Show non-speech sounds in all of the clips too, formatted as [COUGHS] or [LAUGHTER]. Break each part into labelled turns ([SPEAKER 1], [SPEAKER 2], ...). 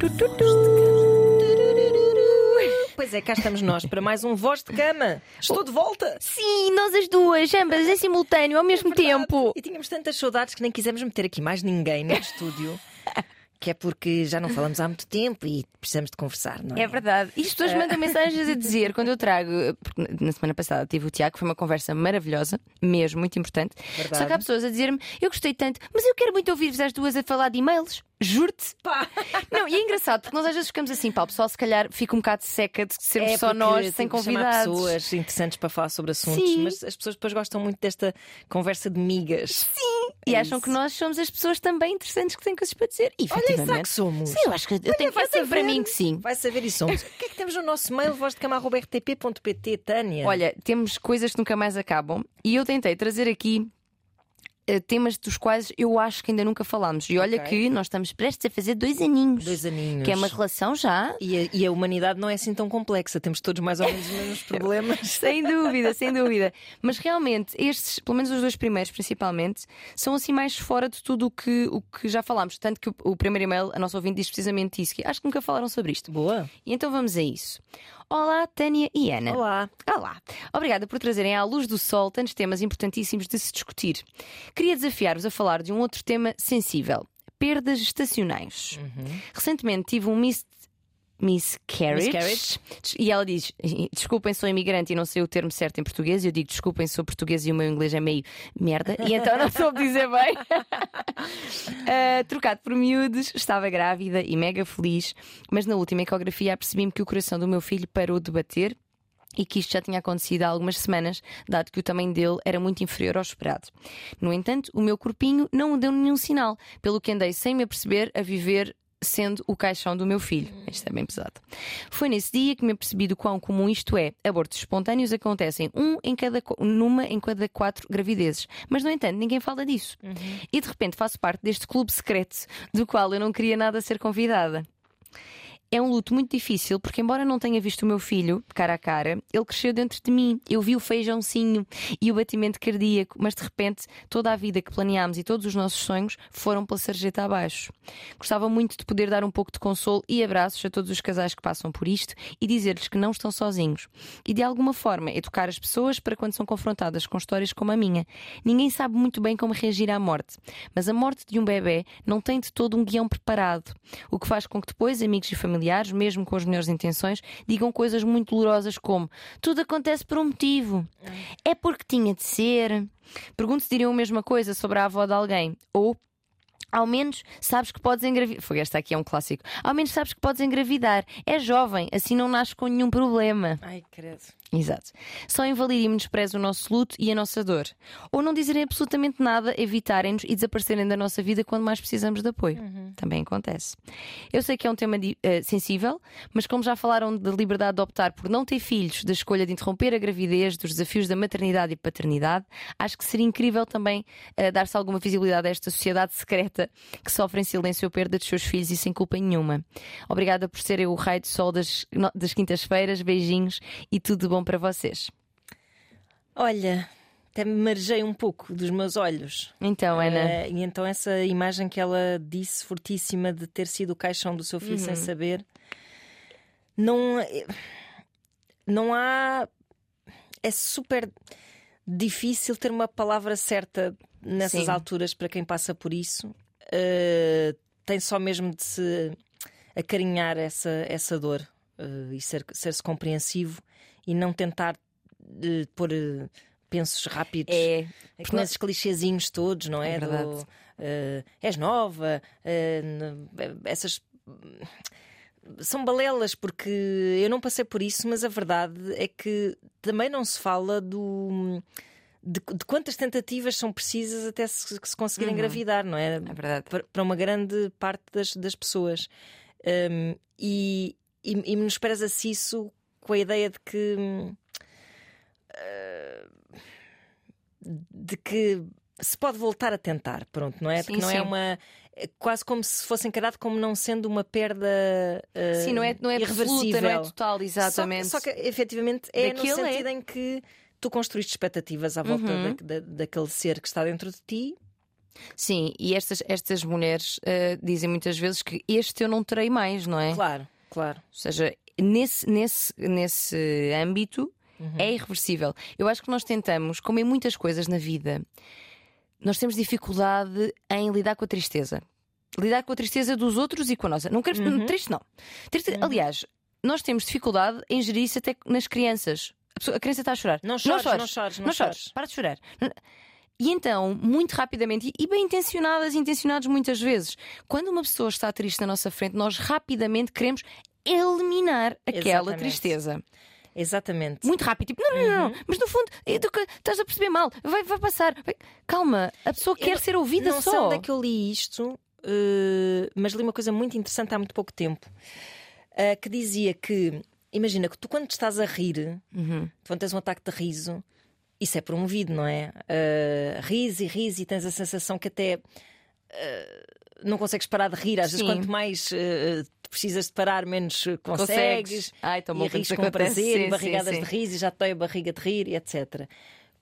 [SPEAKER 1] tu, tu, tu.
[SPEAKER 2] Pois é, cá estamos nós para mais um Voz de Cama. Estou de volta!
[SPEAKER 1] Sim, nós as duas, ambas em simultâneo, ao mesmo tempo.
[SPEAKER 2] E tínhamos tantas saudades que nem quisemos meter aqui mais ninguém no estúdio. [LAUGHS] Que é porque já não falamos há muito tempo e precisamos de conversar, não é?
[SPEAKER 1] É verdade. E as pessoas mandam mensagens a dizer, quando eu trago, porque na semana passada tive o Tiago, foi uma conversa maravilhosa, mesmo, muito importante.
[SPEAKER 2] Verdade.
[SPEAKER 1] Só que há pessoas a dizer-me, eu gostei tanto, mas eu quero muito ouvir-vos as duas a falar de e-mails. Juro-te.
[SPEAKER 2] Pá.
[SPEAKER 1] Não, e é engraçado, porque nós às vezes ficamos assim, pá, o pessoal se calhar fica um bocado seca de sermos
[SPEAKER 2] É
[SPEAKER 1] só nós, sem convidados.
[SPEAKER 2] pessoas interessantes para falar sobre assuntos,
[SPEAKER 1] Sim.
[SPEAKER 2] mas as pessoas depois gostam muito desta conversa de migas.
[SPEAKER 1] Sim, e
[SPEAKER 2] É
[SPEAKER 1] acham
[SPEAKER 2] isso.
[SPEAKER 1] que nós somos as pessoas também interessantes que têm coisas para dizer. E
[SPEAKER 2] Olha, será que somos?
[SPEAKER 1] Sim, eu acho que eu tenho,
[SPEAKER 2] vai
[SPEAKER 1] eu tenho para mim que sim.
[SPEAKER 2] Vai saber e somos. [LAUGHS] O que é que temos no nosso mail, vozdecama.rtp.pt, Tânia?
[SPEAKER 1] Olha, temos coisas que nunca mais acabam e eu tentei trazer aqui temas dos quais eu acho que ainda nunca falámos. E olha
[SPEAKER 2] Ok.
[SPEAKER 1] que nós estamos prestes a fazer dois aninhos.
[SPEAKER 2] dois aninhos.
[SPEAKER 1] Que é uma relação já.
[SPEAKER 2] E a, e a humanidade não é assim tão complexa, temos todos mais ou menos os mesmos [LAUGHS] problemas.
[SPEAKER 1] Sem dúvida, sem [LAUGHS] dúvida. Mas realmente, estes, pelo menos os dois primeiros, principalmente, são assim mais fora de tudo o que, o que já falámos. Tanto que o, o primeiro e-mail, a nossa ouvinte, diz precisamente isso: que acho que nunca falaram sobre isto.
[SPEAKER 2] Boa.
[SPEAKER 1] E então vamos a isso. Olá, Tânia e Ana.
[SPEAKER 2] Olá.
[SPEAKER 1] Olá! Obrigada por trazerem à luz do sol tantos temas importantíssimos de se discutir. Queria desafiar-vos a falar de um outro tema sensível: perdas estacionais. Recentemente tive um miss. Miscarriage.
[SPEAKER 2] Miscarriage.
[SPEAKER 1] E ela diz: Desculpem, sou imigrante e não sei o termo certo em português. Eu digo: Desculpem, sou português e o meu inglês é meio merda. E então não soube dizer bem. [LAUGHS] Ah, trocado por miúdos, estava grávida e mega feliz. Mas na última ecografia apercebi-me que o coração do meu filho parou de bater e que isto já tinha acontecido há algumas semanas, dado que o tamanho dele era muito inferior ao esperado. No entanto, o meu corpinho não deu nenhum sinal, pelo que andei sem me aperceber a viver sendo o caixão do meu filho. Isto é bem pesado. Foi nesse dia que me apercebi do quão comum isto é. Abortos espontâneos acontecem um em cada, numa em cada quatro gravidezes. Mas, no entanto, ninguém fala disso. E de repente faço parte deste clube secreto do qual eu não queria nada ser convidada. É um luto muito difícil porque, embora não tenha visto o meu filho cara a cara, ele cresceu dentro de mim. Eu vi o feijãozinho e o batimento cardíaco, mas de repente toda a vida que planeámos e todos os nossos sonhos foram pela sarjeta abaixo. Gostava muito de poder dar um pouco de consolo e abraços a todos os casais que passam por isto e dizer-lhes que não estão sozinhos. E de alguma forma educar as pessoas para quando são confrontadas com histórias como a minha. Ninguém sabe muito bem como reagir à morte, mas a morte de um bebê não tem de todo um guião preparado, o que faz com que depois amigos e familiares, mesmo com as melhores intenções, digam coisas muito dolorosas como tudo acontece por um motivo. É porque tinha de ser. Pergunto se diriam a mesma coisa sobre a avó de alguém. Ou ao menos sabes que podes engravidar. Foi esta aqui é um clássico. Ao menos sabes que podes engravidar. É jovem, assim não nasce com nenhum problema.
[SPEAKER 2] Ai, credo.
[SPEAKER 1] Exato. Só invalidam e menosprezam o nosso luto e a nossa dor. Ou não dizerem absolutamente nada, evitarem-nos e desaparecerem da nossa vida quando mais precisamos de apoio. Também acontece. Eu sei que é um tema eh, sensível, mas como já falaram da liberdade de optar por não ter filhos, da escolha de interromper a gravidez, dos desafios da maternidade e paternidade, acho que seria incrível também eh, dar-se alguma visibilidade a esta sociedade secreta que sofre em silêncio a perda dos seus filhos e sem culpa nenhuma. Obrigada por serem o raio de sol das, das quintas-feiras. Beijinhos e tudo de bom para vocês.
[SPEAKER 2] Olha, até me marejei um pouco dos meus olhos.
[SPEAKER 1] Então, Ana.
[SPEAKER 2] Eh, e então essa imagem que ela disse, fortíssima, de ter sido o caixão do seu filho
[SPEAKER 1] Uhum.
[SPEAKER 2] sem saber, não, eh, não há. É super difícil ter uma palavra certa nessas
[SPEAKER 1] Sim.
[SPEAKER 2] alturas para quem passa por isso. Eh, tem só mesmo de se acarinhar essa, essa dor eh, e ser- ser-se compreensivo e não tentar eh, pôr eh, pensos rápidos
[SPEAKER 1] É,
[SPEAKER 2] com esses clichêzinhos todos, não é?
[SPEAKER 1] É verdade.
[SPEAKER 2] Do, eh, és nova, n- essas. São balelas, porque eu não passei por isso, mas a verdade é que também não se fala do. De, de quantas tentativas são precisas até se, se conseguir engravidar, não é?
[SPEAKER 1] é verdade.
[SPEAKER 2] para, para uma grande parte das, das pessoas. Um, e, e, e menospreza-se isso com a ideia de que. hum, uh, de que se pode voltar a tentar, pronto, não é?
[SPEAKER 1] Sim,
[SPEAKER 2] Porque não
[SPEAKER 1] sim.
[SPEAKER 2] é uma. é quase como se fosse encarado como não sendo uma perda uh,
[SPEAKER 1] Sim, não é, não é absoluta, não é total, exatamente.
[SPEAKER 2] Só que, só que, efetivamente é
[SPEAKER 1] Daquilo
[SPEAKER 2] no
[SPEAKER 1] é.
[SPEAKER 2] sentido em que tu construíste expectativas à volta
[SPEAKER 1] Uhum.
[SPEAKER 2] da- da- daquele ser que está dentro de ti
[SPEAKER 1] Sim, e estas, estas mulheres uh, dizem muitas vezes que este eu não terei mais, não é?
[SPEAKER 2] Claro, claro.
[SPEAKER 1] Ou seja, nesse, nesse, nesse âmbito uhum. é irreversível. Eu acho que nós tentamos, como em muitas coisas na vida, nós temos dificuldade em lidar com a tristeza. Lidar com a tristeza dos outros e com a nossa. Não quero uhum. triste, não. Triste, uhum. Aliás, nós temos dificuldade em gerir isso até nas crianças. A, pessoa, a criança está a chorar.
[SPEAKER 2] Não chores, não chores, não chores.
[SPEAKER 1] Não, não chores. chores. Para de chorar. E então, muito rapidamente, e bem intencionadas e intencionados muitas vezes, quando uma pessoa está triste na nossa frente, nós rapidamente queremos eliminar aquela Exatamente. tristeza.
[SPEAKER 2] Exatamente.
[SPEAKER 1] Muito rápido, tipo, não, não, não, uhum. mas no fundo, estás a perceber mal, vai, vai passar. Vai. Calma, a pessoa quer ser ouvida
[SPEAKER 2] não
[SPEAKER 1] só.
[SPEAKER 2] Não sei onde é que eu li isto, uh, mas li uma coisa muito interessante há muito pouco tempo, uh, que dizia que, imagina que tu quando estás a rir, uhum. quando tens um ataque de riso, isso é promovido, não é? Uh, ris e ris e tens a sensação que até não consegues parar de rir. Às vezes, quanto mais uh, precisas de parar, menos consegues. consegues.
[SPEAKER 1] Ai,
[SPEAKER 2] tão bom, e rires com prazer, sim, barrigadas sim, sim. de riso e já te dói a barriga de rir, e etc.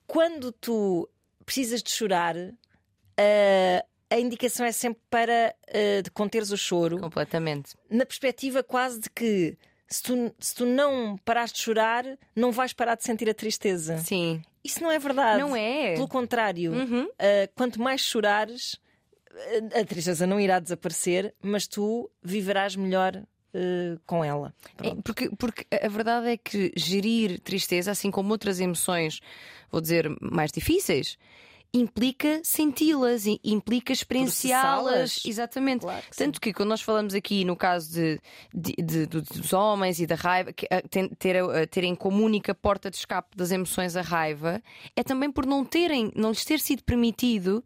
[SPEAKER 2] Quando tu precisas de chorar, uh, a indicação é sempre para uh, de conteres o choro.
[SPEAKER 1] Completamente.
[SPEAKER 2] Na perspectiva quase de que se tu, se tu não parares de chorar, não vais parar de sentir a tristeza.
[SPEAKER 1] Sim.
[SPEAKER 2] Isso não é verdade.
[SPEAKER 1] Não é.
[SPEAKER 2] Pelo contrário, uhum. uh, quanto mais chorares, a tristeza não irá desaparecer, mas tu viverás melhor uh, com ela.
[SPEAKER 1] É, porque, porque a verdade é que gerir tristeza, assim como outras emoções, vou dizer, mais difíceis, implica senti-las, implica experienciá-las. Exatamente.
[SPEAKER 2] Claro que
[SPEAKER 1] Tanto
[SPEAKER 2] sim.
[SPEAKER 1] que quando nós falamos aqui no caso de, de, de, dos homens e da raiva, que, ter, terem como única porta de escape das emoções a raiva, é também por não terem, não lhes ter sido permitido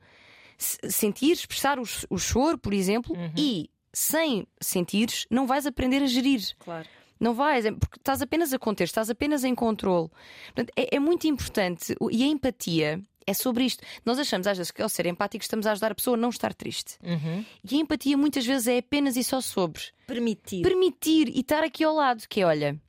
[SPEAKER 1] sentir, expressar o, o choro, por exemplo, uhum. e sem sentires, não vais aprender a gerir.
[SPEAKER 2] Claro.
[SPEAKER 1] Não vais, é porque estás apenas a conter, estás apenas em controle. Portanto, é, é, muito importante e a empatia é sobre isto. Nós achamos às vezes que ao ser empáticos estamos a ajudar a pessoa a não estar triste.
[SPEAKER 2] Uhum.
[SPEAKER 1] E a empatia muitas vezes é apenas e só sobre
[SPEAKER 2] permitir.
[SPEAKER 1] Permitir e estar aqui ao lado, que é olha,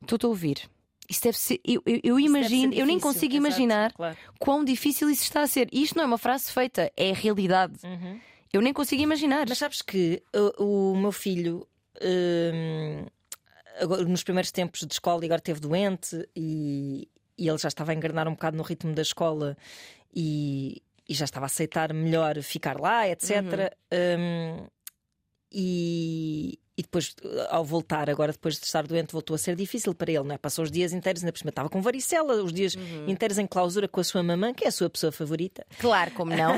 [SPEAKER 1] estou-te a ouvir. Isso deve ser. Eu, eu, eu imagino, eu nem consigo imaginar
[SPEAKER 2] claro.
[SPEAKER 1] quão difícil isso está a ser. E isto não é uma frase feita, é a realidade.
[SPEAKER 2] Uhum.
[SPEAKER 1] Eu nem consigo imaginar.
[SPEAKER 2] Mas sabes que o, o meu filho, hum, agora, nos primeiros tempos de escola, agora esteve doente e, e ele já estava a enganar um bocado no ritmo da escola e, e já estava a aceitar melhor ficar lá, etc. Uhum. Hum, e, e depois, ao voltar, agora depois de estar doente, voltou a ser difícil para ele, não é? Passou os dias inteiros, ainda por cima estava com varicela, os dias uhum. inteiros em clausura com a sua mamã, que é a sua pessoa favorita.
[SPEAKER 1] Claro, como não?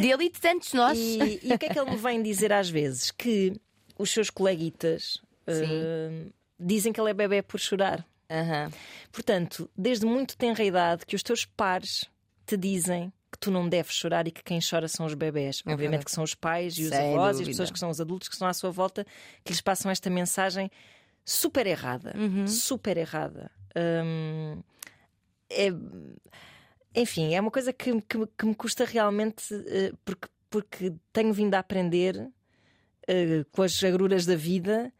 [SPEAKER 1] Dele [LAUGHS] e de tantos nós.
[SPEAKER 2] E, e, o que é que ele me vem dizer às vezes? Que os seus coleguitas uh, dizem que ele é bebê por chorar.
[SPEAKER 1] Uhum.
[SPEAKER 2] Portanto, desde muito tenra idade que os teus pares te dizem que tu não deves chorar e que quem chora são os bebés. É Obviamente que são os pais e os Sem avós dúvida. e as pessoas que são os adultos que estão à sua volta que lhes passam esta mensagem super errada.
[SPEAKER 1] Uhum.
[SPEAKER 2] Super errada. Hum, é, enfim, é uma coisa que, que, que me custa realmente uh, porque, porque tenho vindo a aprender uh, com as agruras da vida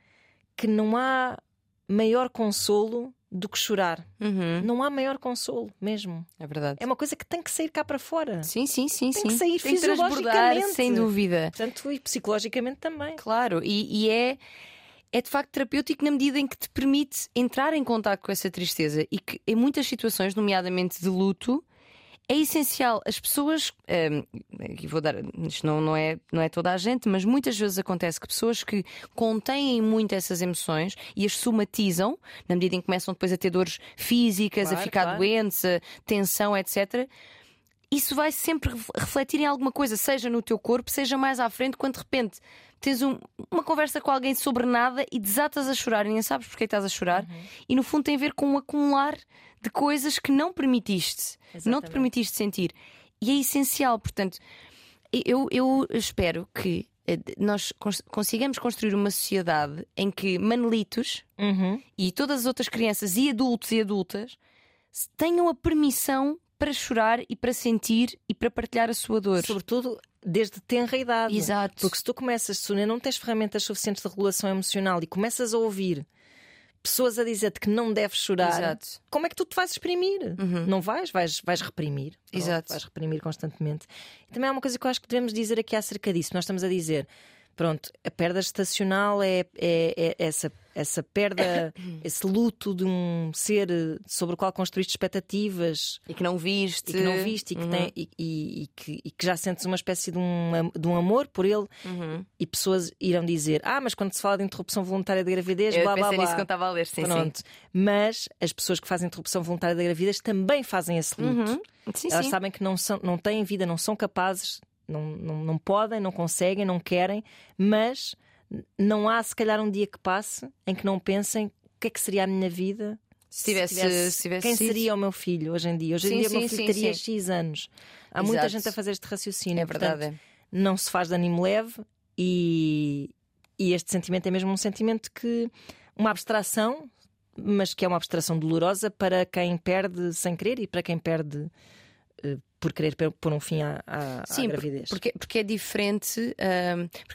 [SPEAKER 2] que não há maior consolo do que chorar.
[SPEAKER 1] Uhum.
[SPEAKER 2] Não há maior consolo mesmo.
[SPEAKER 1] É verdade.
[SPEAKER 2] É uma coisa que tem que sair cá para fora.
[SPEAKER 1] Sim, sim, sim.
[SPEAKER 2] Tem
[SPEAKER 1] sim.
[SPEAKER 2] que sair tem fisiologicamente.
[SPEAKER 1] Que sem dúvida.
[SPEAKER 2] Portanto, e psicologicamente também.
[SPEAKER 1] Claro, e, e, é. É de facto terapêutico na medida em que te permite entrar em contato com essa tristeza e que em muitas situações, nomeadamente de luto, é essencial. As pessoas, um, aqui vou dar, isto não, não, é, não é toda a gente, mas muitas vezes acontece que pessoas que contêm muito essas emoções e as somatizam, na medida em que começam depois a ter dores físicas, claro, a ficar claro. doentes, a tensão, etc isso vai sempre refletir em alguma coisa, seja no teu corpo, seja mais à frente, quando de repente tens um, uma conversa com alguém sobre nada e desatas a chorar e nem sabes porque estás a chorar, uhum. e no fundo tem a ver com um acumular de coisas que não permitiste, Exatamente. não te permitiste sentir. E é essencial, portanto, eu, eu espero que eh, nós consigamos construir uma sociedade em que Manelitos
[SPEAKER 2] uhum.
[SPEAKER 1] e todas as outras crianças e adultos e adultas tenham a permissão para chorar e para sentir e para partilhar a sua dor.
[SPEAKER 2] Sobretudo desde tenra idade.
[SPEAKER 1] Exato.
[SPEAKER 2] Porque se tu começas, se não tens ferramentas suficientes de regulação emocional e começas a ouvir pessoas a dizer-te que não deves chorar,
[SPEAKER 1] Exato.
[SPEAKER 2] como é que tu te vais exprimir? Não vais? Vais, vais reprimir.
[SPEAKER 1] Exato.
[SPEAKER 2] Vais reprimir constantemente. E também há uma coisa que eu acho que devemos dizer aqui acerca disso. Nós estamos a dizer. Pronto, a perda estacional é, é- é essa, essa perda, [COUGHS] esse luto de um ser eh, sobre o qual construíste expectativas
[SPEAKER 1] E que não viste.
[SPEAKER 2] e que não viste e que, tem, e, e- e que, e que já sentes uma espécie de um, de um amor por ele.
[SPEAKER 1] Uhum.
[SPEAKER 2] E pessoas irão dizer: Ah, mas quando se fala de interrupção voluntária da gravidez,
[SPEAKER 1] Eu
[SPEAKER 2] blá blá blá.
[SPEAKER 1] nisso quando estava a ler, sim,
[SPEAKER 2] Pronto. Mas as pessoas que fazem interrupção voluntária da gravidez também fazem esse
[SPEAKER 1] sim.
[SPEAKER 2] luto.
[SPEAKER 1] Uhum. Sim,
[SPEAKER 2] Elas
[SPEAKER 1] sim.
[SPEAKER 2] sabem que não, são, não têm vida, não são capazes, não, não, não podem, não conseguem, não querem, mas não há se calhar um dia que passe em que não pensem o que é que seria a minha vida.
[SPEAKER 1] Se tivesse- se tivesse
[SPEAKER 2] quem
[SPEAKER 1] sido.
[SPEAKER 2] seria o meu filho hoje em dia? Hoje
[SPEAKER 1] Sim,
[SPEAKER 2] em dia o meu
[SPEAKER 1] sim,
[SPEAKER 2] filho
[SPEAKER 1] sim,
[SPEAKER 2] teria
[SPEAKER 1] sim.
[SPEAKER 2] X anos. Há muita
[SPEAKER 1] Exato.
[SPEAKER 2] gente a fazer este raciocínio.
[SPEAKER 1] É verdade.
[SPEAKER 2] Portanto, não se faz de ânimo leve e, e este sentimento é mesmo um sentimento que uma abstração, mas que é uma abstração dolorosa para quem perde sem querer e para quem perde eh, por querer pôr- um fim à, à- à
[SPEAKER 1] Sim, por-
[SPEAKER 2] gravidez.
[SPEAKER 1] porque, porque é diferente.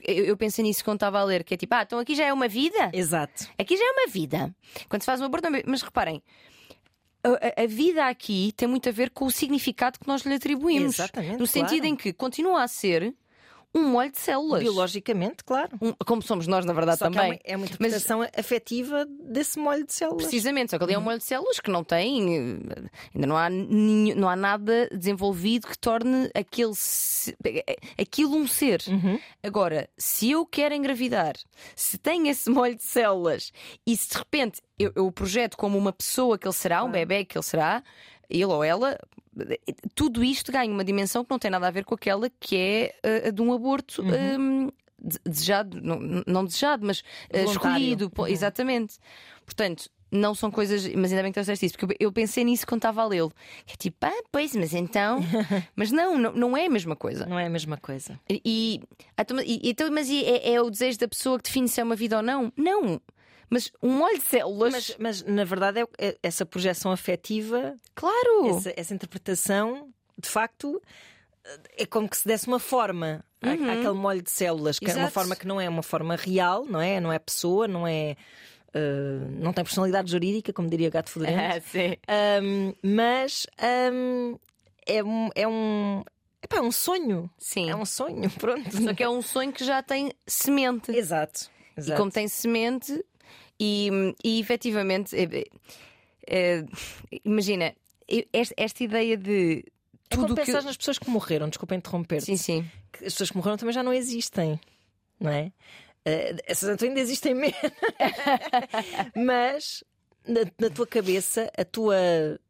[SPEAKER 1] eu, eu pensei nisso quando estava a ler, que é tipo, ah, então aqui já é uma vida?
[SPEAKER 2] Exato.
[SPEAKER 1] Aqui já é uma vida. Quando se faz um aborto, mas reparem, a, a- a vida aqui tem muito a ver com o significado que nós lhe atribuímos.
[SPEAKER 2] Exatamente,
[SPEAKER 1] No sentido
[SPEAKER 2] claro.
[SPEAKER 1] em que continua a ser um molho de células.
[SPEAKER 2] Biologicamente, claro.
[SPEAKER 1] Um- como somos nós, na verdade,
[SPEAKER 2] Só que é
[SPEAKER 1] também.
[SPEAKER 2] uma, é uma interpretação afetiva desse molho de células.
[SPEAKER 1] Precisamente, só que ali é um molho de células que não tem, eh, ainda não há, nenhum- não há nada desenvolvido que torne aquele, aquilo um ser. Agora, se eu quero engravidar, se tem esse [LAUGHS] molho de células e se de repente eu, eu o projeto como uma pessoa que ele será, um bebê que ele será, ele ou ela. Tudo isto ganha uma dimensão que não tem nada a ver com aquela que é eh, a de um aborto hum, de- desejado, não, não desejado, mas eh,
[SPEAKER 2] Voluntário.
[SPEAKER 1] escolhido. pô, Exatamente. Portanto, não são coisas. Mas ainda bem que trouxeste isso, porque eu pensei nisso quando estava a lê-lo. Que é tipo, ah, pois, mas então. [LAUGHS] mas não, não, não é a mesma coisa.
[SPEAKER 2] Não é a mesma coisa.
[SPEAKER 1] E, e- então, e- então, mas é, é o desejo da pessoa que define se é uma vida ou não? Não. Mas um molho de células.
[SPEAKER 2] Mas, mas na verdade é, é essa projeção afetiva
[SPEAKER 1] claro!
[SPEAKER 2] essa, essa interpretação, de facto, é como que se desse uma forma à- àquele molho de células, que é uma
[SPEAKER 1] Uhum.
[SPEAKER 2] Forma que não é uma forma real, não é? Não é pessoa, não é. eh, não tem personalidade jurídica, como diria Gato Fedorento.
[SPEAKER 1] Ah, sim.
[SPEAKER 2] Ahm, mas ahm, é um. É um epá, é um sonho.
[SPEAKER 1] Sim.
[SPEAKER 2] É um sonho, [LAUGHS] pronto.
[SPEAKER 1] Só que é um sonho que já tem semente.
[SPEAKER 2] Exato.
[SPEAKER 1] E
[SPEAKER 2] Exato.
[SPEAKER 1] como tem semente, e, e efetivamente, é- imagina, esta, esta ideia de
[SPEAKER 2] É como
[SPEAKER 1] tudo que.
[SPEAKER 2] pensar nas pessoas que morreram, desculpa interromper-te.
[SPEAKER 1] Sim, sim.
[SPEAKER 2] que as pessoas que morreram também já não existem, não é? Eh, essas então ainda existem [LAUGHS] mesmo. Mas na, na tua cabeça, a tua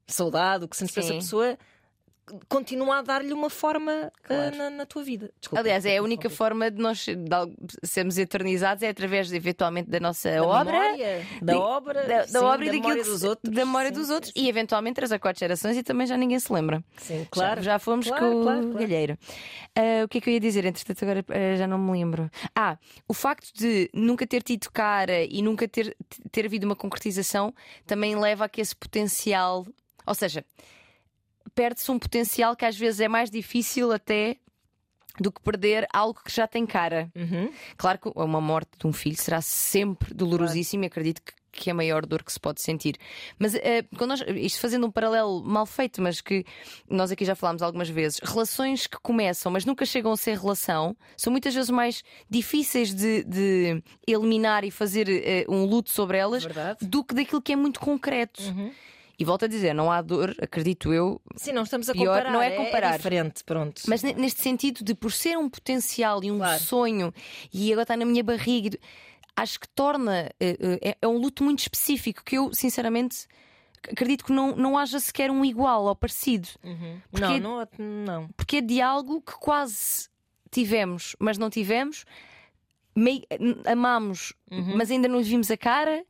[SPEAKER 2] saudade, o que sentes essa pessoa, continua a dar-lhe uma forma eh,
[SPEAKER 1] Claro.
[SPEAKER 2] na, na tua vida. Desculpa,
[SPEAKER 1] Aliás, é a única
[SPEAKER 2] desculpa.
[SPEAKER 1] forma de nós de sermos eternizados é através, eventualmente, da nossa
[SPEAKER 2] Da
[SPEAKER 1] obra.
[SPEAKER 2] memória, da
[SPEAKER 1] de-
[SPEAKER 2] obra,
[SPEAKER 1] da, da
[SPEAKER 2] sim,
[SPEAKER 1] obra e
[SPEAKER 2] da
[SPEAKER 1] daquilo
[SPEAKER 2] memória
[SPEAKER 1] que
[SPEAKER 2] dos outros.
[SPEAKER 1] da memória
[SPEAKER 2] Sim,
[SPEAKER 1] dos outros
[SPEAKER 2] sim.
[SPEAKER 1] e eventualmente três a quatro gerações e também já ninguém se lembra.
[SPEAKER 2] Sim,
[SPEAKER 1] Já-
[SPEAKER 2] claro.
[SPEAKER 1] Já, fomos
[SPEAKER 2] Claro,
[SPEAKER 1] com
[SPEAKER 2] claro,
[SPEAKER 1] o
[SPEAKER 2] claro.
[SPEAKER 1] galheiro. Ah, o que é que eu ia dizer? Entretanto, agora ah, já não me lembro. Ah, o facto de nunca ter tido cara e nunca ter, ter havido uma concretização também leva a que esse potencial. Ou seja, perde-se um potencial que às vezes é mais difícil até do que perder algo que já tem cara.
[SPEAKER 2] Uhum.
[SPEAKER 1] Claro que uma morte de um filho será sempre dolorosíssima e acredito que, que é a maior dor que se pode sentir. Mas eh, quando nós, isto fazendo um paralelo mal feito, mas que nós aqui já falámos algumas vezes, relações que começam, mas nunca chegam a ser relação, são muitas vezes mais difíceis de, de eliminar e fazer eh, um luto sobre elas
[SPEAKER 2] Verdade.
[SPEAKER 1] do que daquilo que é muito concreto. E volto a dizer, não há dor, acredito eu,
[SPEAKER 2] Sim, não estamos a
[SPEAKER 1] Pior,
[SPEAKER 2] comparar.
[SPEAKER 1] não é comparar.
[SPEAKER 2] diferente, pronto.
[SPEAKER 1] mas ne- neste sentido de por ser um potencial e um
[SPEAKER 2] Claro.
[SPEAKER 1] sonho e agora está na minha barriga, acho que torna eh, eh, é, é um luto muito específico que eu sinceramente acredito que não, não haja sequer um igual ou parecido, porque-
[SPEAKER 2] não, não, não.
[SPEAKER 1] porque é de algo que quase tivemos, mas não tivemos, meio, amamos, mas ainda não lhe vimos a cara.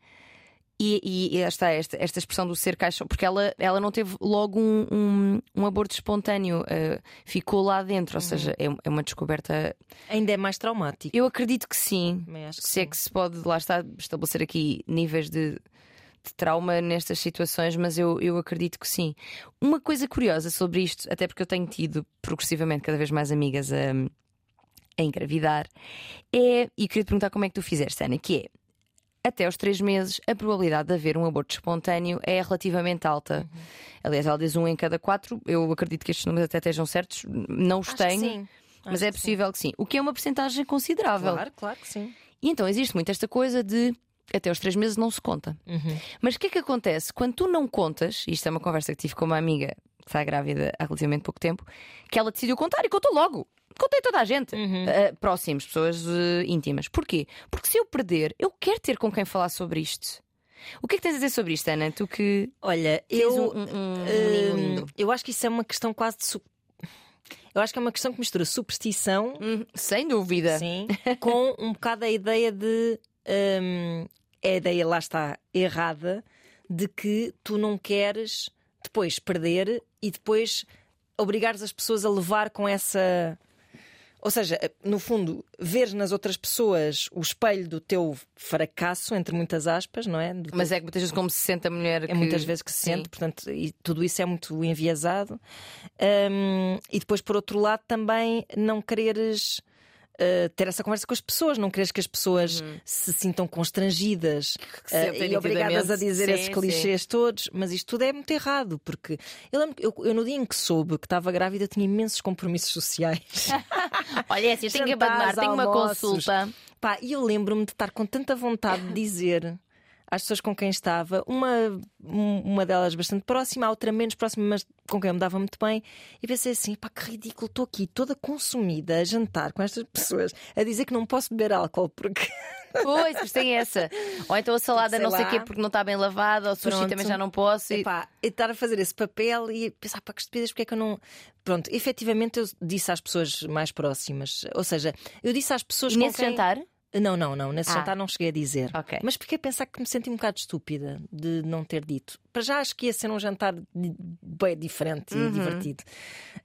[SPEAKER 1] E, e, e está esta, esta expressão do ser caixa, porque ela, ela não teve logo um, um, um aborto espontâneo, eh, ficou lá dentro, ou seja, é, é uma descoberta.
[SPEAKER 2] Ainda é mais traumático.
[SPEAKER 1] Eu acredito que sim.
[SPEAKER 2] Que
[SPEAKER 1] Se é
[SPEAKER 2] sim.
[SPEAKER 1] que se pode, lá está, estabelecer aqui níveis de, de trauma nestas situações, mas eu, eu acredito que sim. Uma coisa curiosa sobre isto, até porque eu tenho tido progressivamente cada vez mais amigas a, a engravidar, é, e queria te perguntar como é que tu fizeste, Ana, que é até aos três meses a probabilidade de haver um aborto espontâneo é relativamente alta.
[SPEAKER 2] Uhum.
[SPEAKER 1] Aliás, ela diz um em cada quatro. Eu acredito que estes números até estejam certos. Não os
[SPEAKER 2] Acho
[SPEAKER 1] tenho,
[SPEAKER 2] sim.
[SPEAKER 1] mas
[SPEAKER 2] Acho
[SPEAKER 1] é
[SPEAKER 2] que sim.
[SPEAKER 1] possível que sim. O que é uma porcentagem considerável.
[SPEAKER 2] Claro, claro que sim.
[SPEAKER 1] E então existe muito esta coisa de até aos três meses não se conta.
[SPEAKER 2] Uhum.
[SPEAKER 1] Mas o que é que acontece quando tu não contas? Isto é uma conversa que tive com uma amiga que está grávida há relativamente pouco tempo, que ela decidiu contar e contou logo. Contei toda a gente,
[SPEAKER 2] Uhum.
[SPEAKER 1] eh, próximos, pessoas eh, íntimas. Porquê? Porque se eu perder, eu quero ter com quem falar sobre isto. O que é que tens a dizer sobre isto, Ana? Tu que
[SPEAKER 2] Olha, eu.
[SPEAKER 1] um, um, um lindo.
[SPEAKER 2] eu acho que isso é uma questão quase de. su- Eu acho que é uma questão que mistura superstição,
[SPEAKER 1] Hum, sem dúvida.
[SPEAKER 2] sim, [LAUGHS] com um bocado a ideia de. hum, a ideia lá está errada de que tu não queres depois perder e depois obrigares as pessoas a levar com essa. Ou seja, no fundo, veres nas outras pessoas o espelho do teu fracasso, entre muitas aspas, não é? Do teu
[SPEAKER 1] Mas é que muitas vezes, como se sente a mulher.
[SPEAKER 2] é
[SPEAKER 1] que...
[SPEAKER 2] muitas vezes que se
[SPEAKER 1] Sim.
[SPEAKER 2] sente, portanto, e tudo isso é muito enviesado. Um, e depois, por outro lado, também não quereres uh, ter essa conversa com as pessoas, não queres que as pessoas se sintam constrangidas
[SPEAKER 1] Uhum.
[SPEAKER 2] Uh, e obrigadas a dizer
[SPEAKER 1] Sim,
[SPEAKER 2] esses clichês todos, mas isto tudo é muito errado, porque eu, lembro, eu, eu no dia em que soube que estava grávida tinha imensos compromissos sociais. [LAUGHS]
[SPEAKER 1] Olha, é assim, eu tenho que abandonar, tenho uma
[SPEAKER 2] almoços.
[SPEAKER 1] consulta.
[SPEAKER 2] Pá, e eu lembro-me de estar com tanta vontade de dizer às pessoas com quem estava, uma, um- uma delas bastante próxima, a outra menos próxima, mas com quem eu me dava muito bem, e pensei assim: pá, que ridículo, estou aqui toda consumida a jantar com estas pessoas, a dizer que não posso beber álcool, porque. [LAUGHS]
[SPEAKER 1] Pois, mas tem essa. Ou então a salada
[SPEAKER 2] Sei
[SPEAKER 1] não sei o quê porque não está bem lavada, ou sushi
[SPEAKER 2] Pronto.
[SPEAKER 1] também já não posso. E...
[SPEAKER 2] Epá, e estar a fazer esse papel e pensar, pá, que estupidez, porque é que eu não. Pronto, efetivamente eu disse às pessoas mais próximas, ou seja, eu disse às pessoas
[SPEAKER 1] E
[SPEAKER 2] com
[SPEAKER 1] nesse
[SPEAKER 2] quem...
[SPEAKER 1] jantar?
[SPEAKER 2] Não, não, não. Nesse
[SPEAKER 1] Ah.
[SPEAKER 2] jantar não cheguei a dizer.
[SPEAKER 1] Ok.
[SPEAKER 2] Mas a pensar que me senti um bocado estúpida de não ter dito. Para já acho que ia ser um jantar bem diferente
[SPEAKER 1] Uhum.
[SPEAKER 2] e divertido.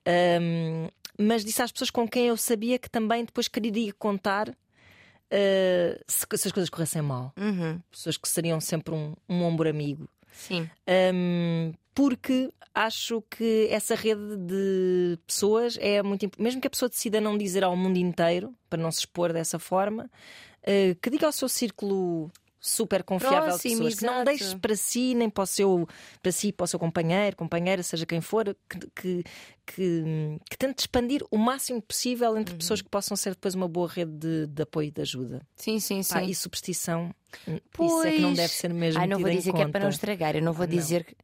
[SPEAKER 2] Ahm, mas disse às pessoas com quem eu sabia que também depois quereria contar ah, se, se as coisas corressem mal.
[SPEAKER 1] Uhum.
[SPEAKER 2] Pessoas que seriam sempre um, um ombro amigo.
[SPEAKER 1] Sim.
[SPEAKER 2] Um, porque acho que essa rede de pessoas é muito importante. Mesmo que a pessoa decida não dizer ao mundo inteiro, para não se expor dessa forma, uh, que diga ao seu círculo super confiável
[SPEAKER 1] Próximo,
[SPEAKER 2] de pessoas, que não
[SPEAKER 1] exato.
[SPEAKER 2] deixe para si, nem para o seu, para si, para o seu companheiro, companheira, seja quem for, que, que, que, que tente expandir o máximo possível
[SPEAKER 1] Uhum.
[SPEAKER 2] entre pessoas que possam ser depois uma boa rede de, de apoio e de ajuda.
[SPEAKER 1] Sim, sim, sim.
[SPEAKER 2] Pá, e superstição, isso é que não
[SPEAKER 1] Pois.
[SPEAKER 2] deve ser mesmo.
[SPEAKER 1] Ai, não vou dizer que é para não estragar, eu não vou
[SPEAKER 2] Ah, não.
[SPEAKER 1] dizer que.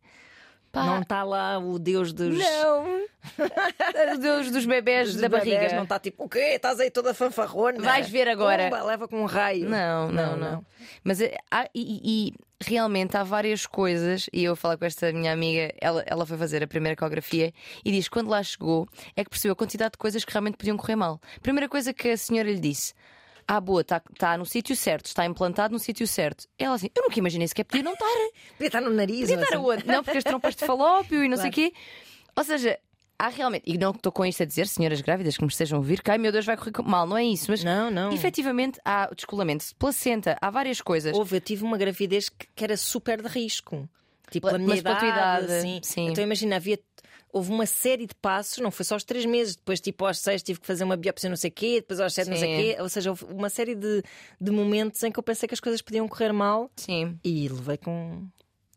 [SPEAKER 1] Pá,
[SPEAKER 2] Não está lá o Deus dos.
[SPEAKER 1] Não! [LAUGHS] Os Deus dos bebés
[SPEAKER 2] dos
[SPEAKER 1] da
[SPEAKER 2] bebés,
[SPEAKER 1] barriga.
[SPEAKER 2] Não está tipo, o quê? Estás aí toda fanfarrona.
[SPEAKER 1] Vais ver agora.
[SPEAKER 2] Pumba, leva com um raio.
[SPEAKER 1] Não, não, não. Mas é, há- e, e- realmente há várias coisas, e eu falo com esta minha amiga, ela, ela foi fazer a primeira ecografia e diz que quando lá chegou é que percebeu a quantidade de coisas que realmente podiam correr mal. Primeira coisa que a senhora lhe disse. Ah, boa, está tá no sítio certo, está implantado no sítio certo. Ela assim, eu nunca imaginei sequer podia não estar. [LAUGHS]
[SPEAKER 2] Podia estar no nariz.
[SPEAKER 1] Podia estar
[SPEAKER 2] assim.
[SPEAKER 1] aonde? Não, porque as trompas de falópio e não sei o [LAUGHS]
[SPEAKER 2] Claro.
[SPEAKER 1] quê. Ou seja, há realmente. E não estou com isto a dizer, senhoras grávidas que me estejam a ouvir, que ai meu Deus, vai correr mal, não é isso. Mas
[SPEAKER 2] Não, não.
[SPEAKER 1] efetivamente há descolamento de placenta, há várias coisas.
[SPEAKER 2] Houve, eu tive uma gravidez que, que era super de risco. Tipo, a minha
[SPEAKER 1] mas
[SPEAKER 2] idade,
[SPEAKER 1] idade,
[SPEAKER 2] assim.
[SPEAKER 1] sim.
[SPEAKER 2] Então imagina, havia. Houve uma série de passos, não foi só aos três meses, depois, tipo, aos seis tive que fazer uma biópsia, não sei o quê, depois aos sete, não sei o
[SPEAKER 1] Sim.
[SPEAKER 2] quê. Ou seja, houve uma série de, de momentos em que eu pensei que as coisas podiam correr mal
[SPEAKER 1] Sim.
[SPEAKER 2] e levei com,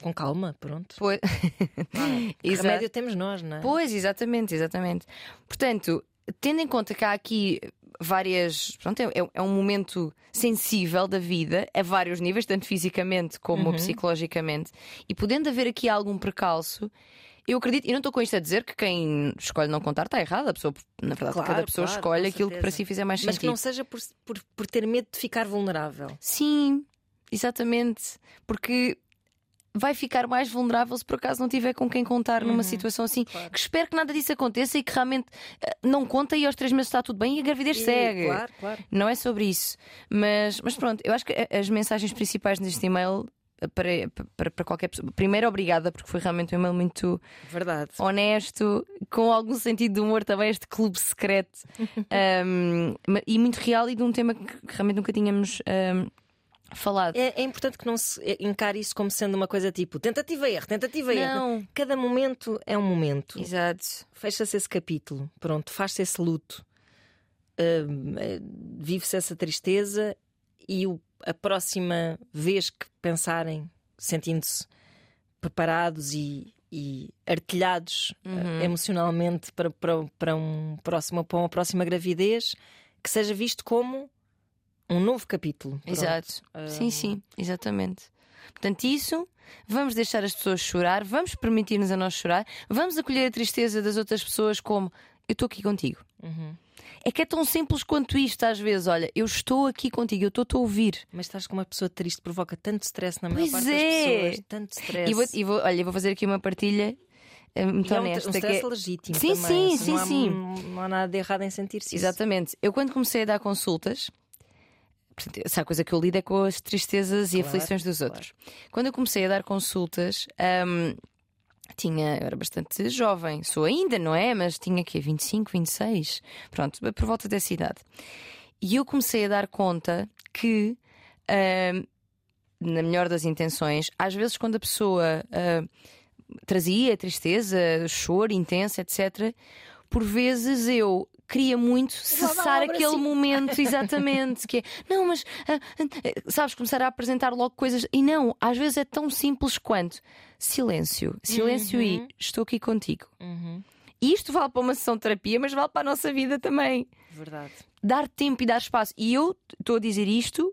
[SPEAKER 2] com calma, pronto.
[SPEAKER 1] Pois. [LAUGHS] Exato.
[SPEAKER 2] remédio temos nós, não é?
[SPEAKER 1] Pois, exatamente, exatamente. Portanto, tendo em conta que há aqui várias. Pronto, é, é um momento sensível da vida, a vários níveis, tanto fisicamente como psicologicamente, e podendo haver aqui algum precalço. Eu acredito, e não estou com isto a dizer que quem escolhe não contar está errado. A pessoa, na verdade,
[SPEAKER 2] Claro,
[SPEAKER 1] cada pessoa
[SPEAKER 2] claro,
[SPEAKER 1] escolhe aquilo que para
[SPEAKER 2] certeza.
[SPEAKER 1] si fizer mais
[SPEAKER 2] Mas que
[SPEAKER 1] sentido.
[SPEAKER 2] não seja por, por, por ter medo de ficar vulnerável.
[SPEAKER 1] Sim, exatamente. Porque vai ficar mais vulnerável se por acaso não tiver com quem contar numa situação assim.
[SPEAKER 2] Uhum. Claro.
[SPEAKER 1] Que espero que nada disso aconteça e que realmente eh, não conta e aos três meses está tudo bem e a gravidez
[SPEAKER 2] E-
[SPEAKER 1] segue.
[SPEAKER 2] Claro, claro.
[SPEAKER 1] Não é sobre isso. Mas, mas pronto, eu acho que as mensagens principais neste e-mail para, para, para qualquer pessoa. Primeiro, obrigada, porque foi realmente um e-mail muito
[SPEAKER 2] Verdade.
[SPEAKER 1] honesto, com algum sentido de humor também, este clube secreto [LAUGHS] um, e muito real e de um tema que realmente nunca tínhamos um, falado.
[SPEAKER 2] É, é importante que não se encare isso como sendo uma coisa tipo tentativa erro, tentativa erro.
[SPEAKER 1] Não.
[SPEAKER 2] Cada momento é um momento.
[SPEAKER 1] Exato.
[SPEAKER 2] Fecha-se esse capítulo, pronto, faz-se esse luto, eh, vive-se essa tristeza e o, a próxima vez que pensarem, sentindo-se preparados e, e artilhados uh, emocionalmente para, para, para, um próximo, para uma próxima gravidez, que seja visto como um novo capítulo. Pronto.
[SPEAKER 1] Exato. Sim, sim, exatamente. Portanto, isso, vamos deixar as pessoas chorar, vamos permitir-nos a nós chorar, vamos acolher a tristeza das outras pessoas como eu estou aqui contigo.
[SPEAKER 2] Uhum.
[SPEAKER 1] É que é tão simples quanto isto, às vezes. Olha, eu estou aqui contigo, eu estou-te a ouvir.
[SPEAKER 2] Mas estás com uma pessoa triste, provoca tanto stress na maior
[SPEAKER 1] Pois
[SPEAKER 2] parte
[SPEAKER 1] é.
[SPEAKER 2] das pessoas. Tanto stress.
[SPEAKER 1] E vou, e vou, olha, vou fazer aqui uma partilha eh, muito
[SPEAKER 2] E é um,
[SPEAKER 1] honesta.
[SPEAKER 2] um
[SPEAKER 1] que
[SPEAKER 2] stress
[SPEAKER 1] é-
[SPEAKER 2] legítimo.
[SPEAKER 1] Sim,
[SPEAKER 2] também.
[SPEAKER 1] sim,
[SPEAKER 2] Se
[SPEAKER 1] sim,
[SPEAKER 2] não há,
[SPEAKER 1] sim.
[SPEAKER 2] Não há nada de errado em sentir-se isso.
[SPEAKER 1] Exatamente. Eu, quando comecei a dar consultas, portanto, essa coisa que eu lido é com as tristezas e
[SPEAKER 2] Claro,
[SPEAKER 1] aflições dos
[SPEAKER 2] claro.
[SPEAKER 1] outros. Quando eu comecei a dar consultas, hum, tinha, eu era bastante jovem, sou ainda, não é? Mas tinha aqui 25, 26, pronto, por volta dessa idade. E eu comecei a dar conta que, hum, na melhor das intenções, às vezes quando a pessoa hum, trazia tristeza, choro intenso, etc., por vezes eu queria muito cessar aquele
[SPEAKER 2] abracinho.
[SPEAKER 1] momento, [LAUGHS] exatamente. que é, não, mas ah, ah, sabes, começar a apresentar logo coisas. E não, às vezes é tão simples quanto silêncio. Silêncio e
[SPEAKER 2] Uhum.
[SPEAKER 1] estou aqui contigo.
[SPEAKER 2] Uhum.
[SPEAKER 1] E isto vale para uma sessão de terapia, mas vale para a nossa vida também.
[SPEAKER 2] Verdade.
[SPEAKER 1] Dar tempo e dar espaço. E eu estou a dizer isto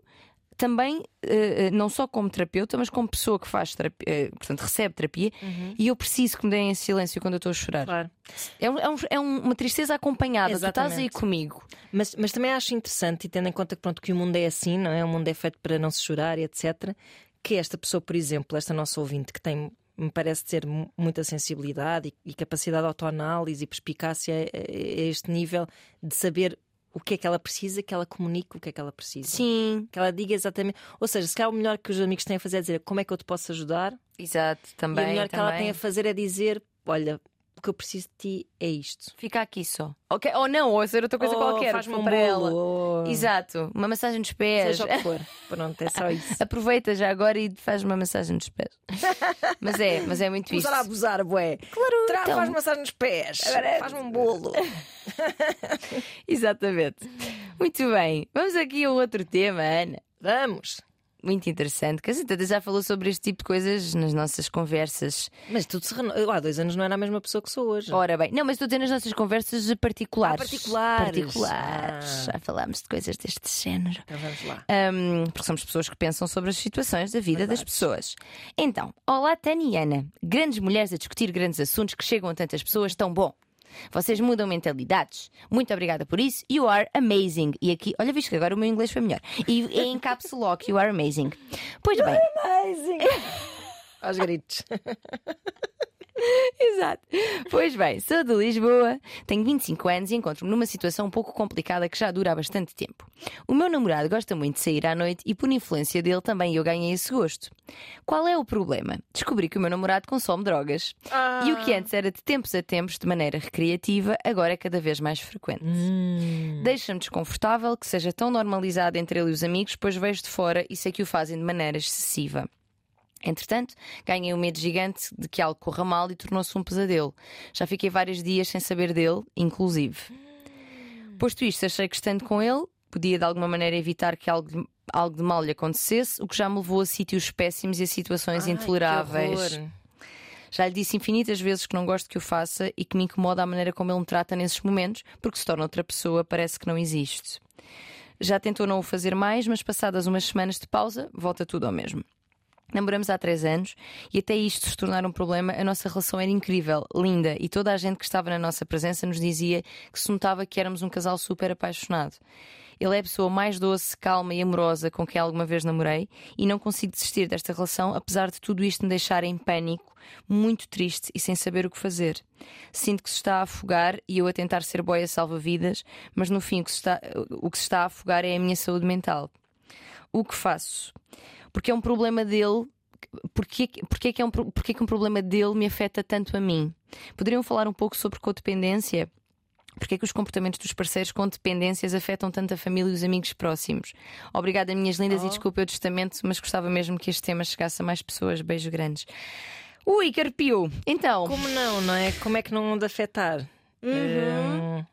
[SPEAKER 1] também, eh, eh, não só como terapeuta, mas como pessoa que faz terapia, eh, portanto, recebe terapia, e eu preciso que me deem em silêncio quando eu estou a chorar.
[SPEAKER 2] Claro.
[SPEAKER 1] É, um- é é um- uma tristeza acompanhada. Tu estás aí
[SPEAKER 2] Exatamente.
[SPEAKER 1] comigo.
[SPEAKER 2] Mas, mas também acho interessante, e tendo em conta que, pronto, que o mundo é assim, não é? O mundo é feito para não se chorar e etc. Que esta pessoa, por exemplo, esta nossa ouvinte, que tem, me parece ter mu- muita sensibilidade e, e capacidade de autoanálise e perspicácia a, a este nível de saber o que é que ela precisa, que ela comunique o que é que ela precisa.
[SPEAKER 1] Sim,
[SPEAKER 2] Que ela diga exatamente. Ou seja, se calhar o melhor que os amigos têm a fazer é dizer como é que eu te posso ajudar,
[SPEAKER 1] exato, também.
[SPEAKER 2] e o melhor que ela
[SPEAKER 1] também.
[SPEAKER 2] tem a fazer é dizer: olha, o que eu preciso de ti é isto.
[SPEAKER 1] Fica aqui só. Ok, Ou não, ou ser outra coisa
[SPEAKER 2] Ou
[SPEAKER 1] qualquer.
[SPEAKER 2] faz-me um
[SPEAKER 1] para ela.
[SPEAKER 2] bolo, ou-
[SPEAKER 1] Exato, uma massagem dos pés.
[SPEAKER 2] Seja o que for. Pronto, é só isso. [LAUGHS]
[SPEAKER 1] Aproveita já agora e faz uma massagem dos pés. [LAUGHS] mas é, mas é muito isso.
[SPEAKER 2] Começar a abusar, bué. Claro, Tra
[SPEAKER 1] então.
[SPEAKER 2] faz massagem nos pés.
[SPEAKER 1] Agora-
[SPEAKER 2] Faz-me um bolo. [LAUGHS] [LAUGHS]
[SPEAKER 1] Exatamente. Muito bem. Vamos aqui a outro tema, Ana.
[SPEAKER 2] Vamos.
[SPEAKER 1] Muito interessante. Que a Santa já falou sobre este tipo de coisas nas nossas conversas.
[SPEAKER 2] Mas tudo se reno... Eu há dois anos não era a mesma pessoa que sou hoje.
[SPEAKER 1] Ora bem, não, mas estou a dizer nas nossas conversas particulares.
[SPEAKER 2] Ah, particulares.
[SPEAKER 1] Particulares.
[SPEAKER 2] Ah.
[SPEAKER 1] Já falámos de coisas deste género.
[SPEAKER 2] Então vamos lá.
[SPEAKER 1] Um, porque somos pessoas que pensam sobre as situações da vida das
[SPEAKER 2] Verdade.
[SPEAKER 1] pessoas. Então, olá, Tânia e Ana. Grandes mulheres a discutir grandes assuntos que chegam a tantas pessoas, tão bom. Vocês mudam mentalidades. Muito obrigada por isso. You are amazing. E aqui, olha, visto que agora o meu inglês foi melhor. E é em caps lock, you are amazing. Pois bem,
[SPEAKER 2] Amazing. [LAUGHS] Aos gritos. [LAUGHS] [LAUGHS]
[SPEAKER 1] Exato. Pois bem, sou de Lisboa, tenho 25 anos e encontro-me numa situação um pouco complicada que já dura há bastante tempo. O meu namorado gosta muito de sair à noite e, por influência dele, também eu ganhei esse gosto. Qual é o problema? Descobri que o meu namorado consome drogas. E o que antes era de tempos a tempos, de maneira recreativa, agora é cada vez mais frequente.
[SPEAKER 2] Hum.
[SPEAKER 1] Deixa-me desconfortável que seja tão normalizado entre ele e os amigos, pois vejo de fora e sei que o fazem de maneira excessiva. Entretanto, ganhei um medo gigante de que algo corra mal e tornou-se um pesadelo. Já fiquei vários dias sem saber dele, inclusive. Posto isto, achei que estando com ele, podia de alguma maneira evitar que algo de, algo de mal lhe acontecesse, o que já me levou a sítios péssimos e a situações
[SPEAKER 2] Ai,
[SPEAKER 1] intoleráveis. Já lhe disse infinitas vezes que não gosto que o faça e que me incomoda a maneira como ele me trata nesses momentos, porque se torna outra pessoa, parece que não existe. Já tentou não o fazer mais, mas passadas umas semanas de pausa, volta tudo ao mesmo. Namoramos há três anos e até isto se tornar um problema, a nossa relação era incrível, linda e toda a gente que estava na nossa presença nos dizia que se notava que éramos um casal super apaixonado. Ele é a pessoa mais doce, calma e amorosa com quem alguma vez namorei e não consigo desistir desta relação, apesar de tudo isto me deixar em pânico, muito triste e sem saber o que fazer. Sinto que se está a afogar e eu a tentar ser boia salva-vidas, mas no fim o que, está, o que se está a afogar é a minha saúde mental. O que faço? Porque é um problema dele. Porquê, porquê, que é um, pro- porquê que um problema dele me afeta tanto a mim? Poderiam falar um pouco sobre codependência? Porquê que os comportamentos dos parceiros com dependências afetam tanto a família e os amigos próximos? Obrigada, minhas lindas,
[SPEAKER 2] Oh.
[SPEAKER 1] e desculpa o testamento, mas gostava mesmo que este tema chegasse a mais pessoas. Beijo grandes. Ui, carpiu! Então,
[SPEAKER 2] Como não, não é? Como é que não de afetar?
[SPEAKER 1] Uhum.
[SPEAKER 2] Hum,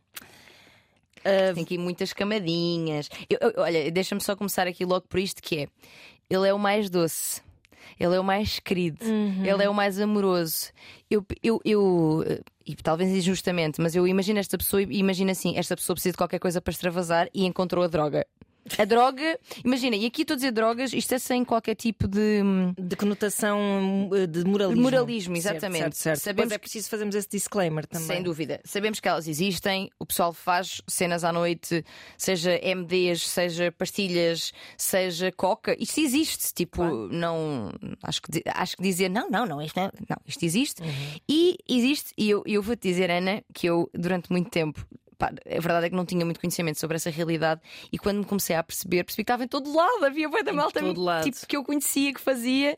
[SPEAKER 2] Ah,
[SPEAKER 1] Tem aqui muitas camadinhas. Eu- eu- olha, deixa-me só começar aqui logo por isto: que é ele é o mais doce. Ele é o mais querido, ele é o mais amoroso. Eu, eu, eu, e talvez injustamente, mas eu imagino esta pessoa e imagino assim: esta pessoa precisa de qualquer coisa para extravasar e encontrou a droga. A droga, imagina, e aqui estou a dizer drogas, isto é sem qualquer tipo de.
[SPEAKER 2] de conotação eh, de moralismo.
[SPEAKER 1] Moralismo,
[SPEAKER 2] Certo,
[SPEAKER 1] exatamente.
[SPEAKER 2] Certo, certo.
[SPEAKER 1] Sabemos
[SPEAKER 2] Pois é
[SPEAKER 1] que-
[SPEAKER 2] preciso fazermos esse disclaimer também.
[SPEAKER 1] Sem dúvida. Sabemos que elas existem, o pessoal faz cenas à noite, seja MDs, seja pastilhas, seja coca. Isto existe. Tipo, não. Acho que, acho que dizer não, não, não, isto não, não, isto existe. E existe, e eu, eu vou-te dizer, Ana, que eu durante muito tempo. Pá, a verdade é que não tinha muito conhecimento sobre essa realidade e quando me comecei a perceber, percebi que estava em todo lado, havia boa da malta tipo, que eu conhecia, que fazia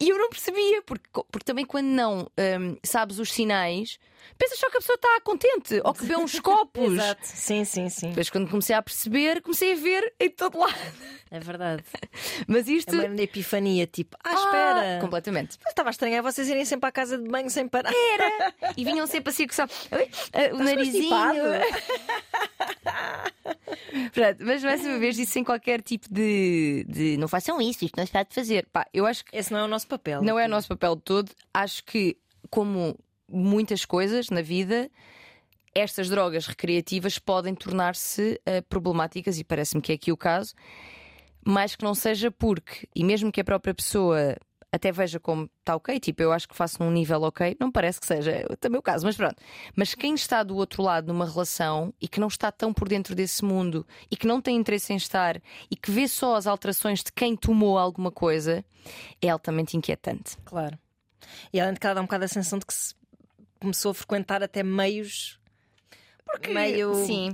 [SPEAKER 1] e eu não percebia, porque, porque também quando não hum, sabes os sinais, pensas só que a pessoa está contente ou que vê uns [LAUGHS] copos.
[SPEAKER 2] Exato. Sim, sim, sim.
[SPEAKER 1] Depois, quando comecei a perceber, comecei a ver em todo lado.
[SPEAKER 2] É verdade. [LAUGHS]
[SPEAKER 1] Mas
[SPEAKER 2] É
[SPEAKER 1] isto.
[SPEAKER 2] uma epifania, tipo, ah,
[SPEAKER 1] Ah,
[SPEAKER 2] espera.
[SPEAKER 1] completamente.
[SPEAKER 2] Mas Estava a estranhar vocês irem sempre à casa de banho sem parar. [LAUGHS]
[SPEAKER 1] E vinham sempre assim, que só. Ah, o narizinho. Pronto, mas mais uma vez, isso sem qualquer tipo de, de. Não façam isso, isto não se pode fazer. Pá, eu acho que
[SPEAKER 2] Esse não é o nosso papel.
[SPEAKER 1] Não é o nosso papel de todo. Acho que, como muitas coisas na vida, estas drogas recreativas podem tornar-se eh, problemáticas, e parece-me que é aqui o caso, mas que não seja porque, e mesmo que a própria pessoa até veja como está ok, tipo, eu acho que faço num nível ok, não parece que seja também o caso, mas pronto. Mas quem está do outro lado numa relação e que não está tão por dentro desse mundo e que não tem interesse em estar e que vê só as alterações de quem tomou alguma coisa, é altamente inquietante.
[SPEAKER 2] Claro. E além de ela dá um bocado a sensação de que se começou a frequentar até meios. meio
[SPEAKER 1] Sim.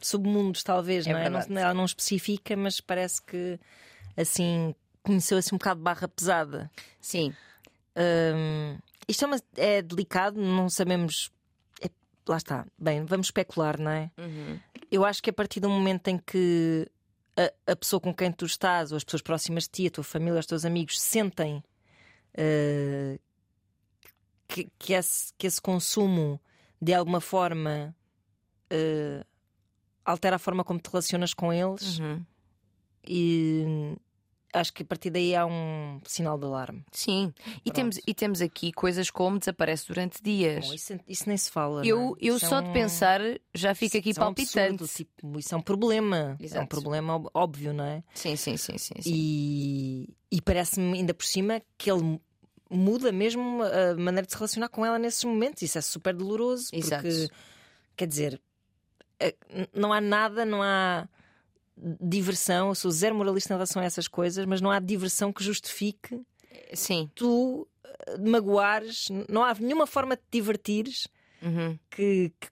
[SPEAKER 2] submundos, talvez,
[SPEAKER 1] É
[SPEAKER 2] não é? Não, ela não especifica, mas parece que assim conheceu assim um bocado de barra pesada.
[SPEAKER 1] Sim.
[SPEAKER 2] Hum, isto é, uma- é delicado, não sabemos. é- lá está. Bem, vamos especular, não é? Eu acho que a partir do momento em que a, a pessoa com quem tu estás, ou as pessoas próximas de ti, a tua família, os teus amigos, sentem eh, que, que, esse, que esse consumo de alguma forma eh, altera a forma como te relacionas com eles,
[SPEAKER 1] Uhum.
[SPEAKER 2] e acho que a partir daí há um sinal de alarme.
[SPEAKER 1] Sim. E temos, e temos aqui coisas como desaparece durante dias.
[SPEAKER 2] Bom, isso, isso nem se fala.
[SPEAKER 1] eu
[SPEAKER 2] é?
[SPEAKER 1] eu
[SPEAKER 2] é
[SPEAKER 1] só de
[SPEAKER 2] um-
[SPEAKER 1] pensar já fico aqui
[SPEAKER 2] isso é um
[SPEAKER 1] palpitante.
[SPEAKER 2] tipo, isso é um problema. É um
[SPEAKER 1] Exato.
[SPEAKER 2] problema óbvio, não é?
[SPEAKER 1] Sim, sim, sim, sim. sim.
[SPEAKER 2] E, e parece-me ainda por cima que ele muda mesmo a maneira de se relacionar com ela nesses momentos. Isso é super doloroso.
[SPEAKER 1] Exato.
[SPEAKER 2] Porque, quer dizer, n- não há nada, não há diversão. Eu sou zero moralista em relação a essas coisas, mas não há diversão que justifique
[SPEAKER 1] Sim.
[SPEAKER 2] tu eh, magoares. Não há nenhuma forma de te divertires
[SPEAKER 1] Uhum.
[SPEAKER 2] que, que,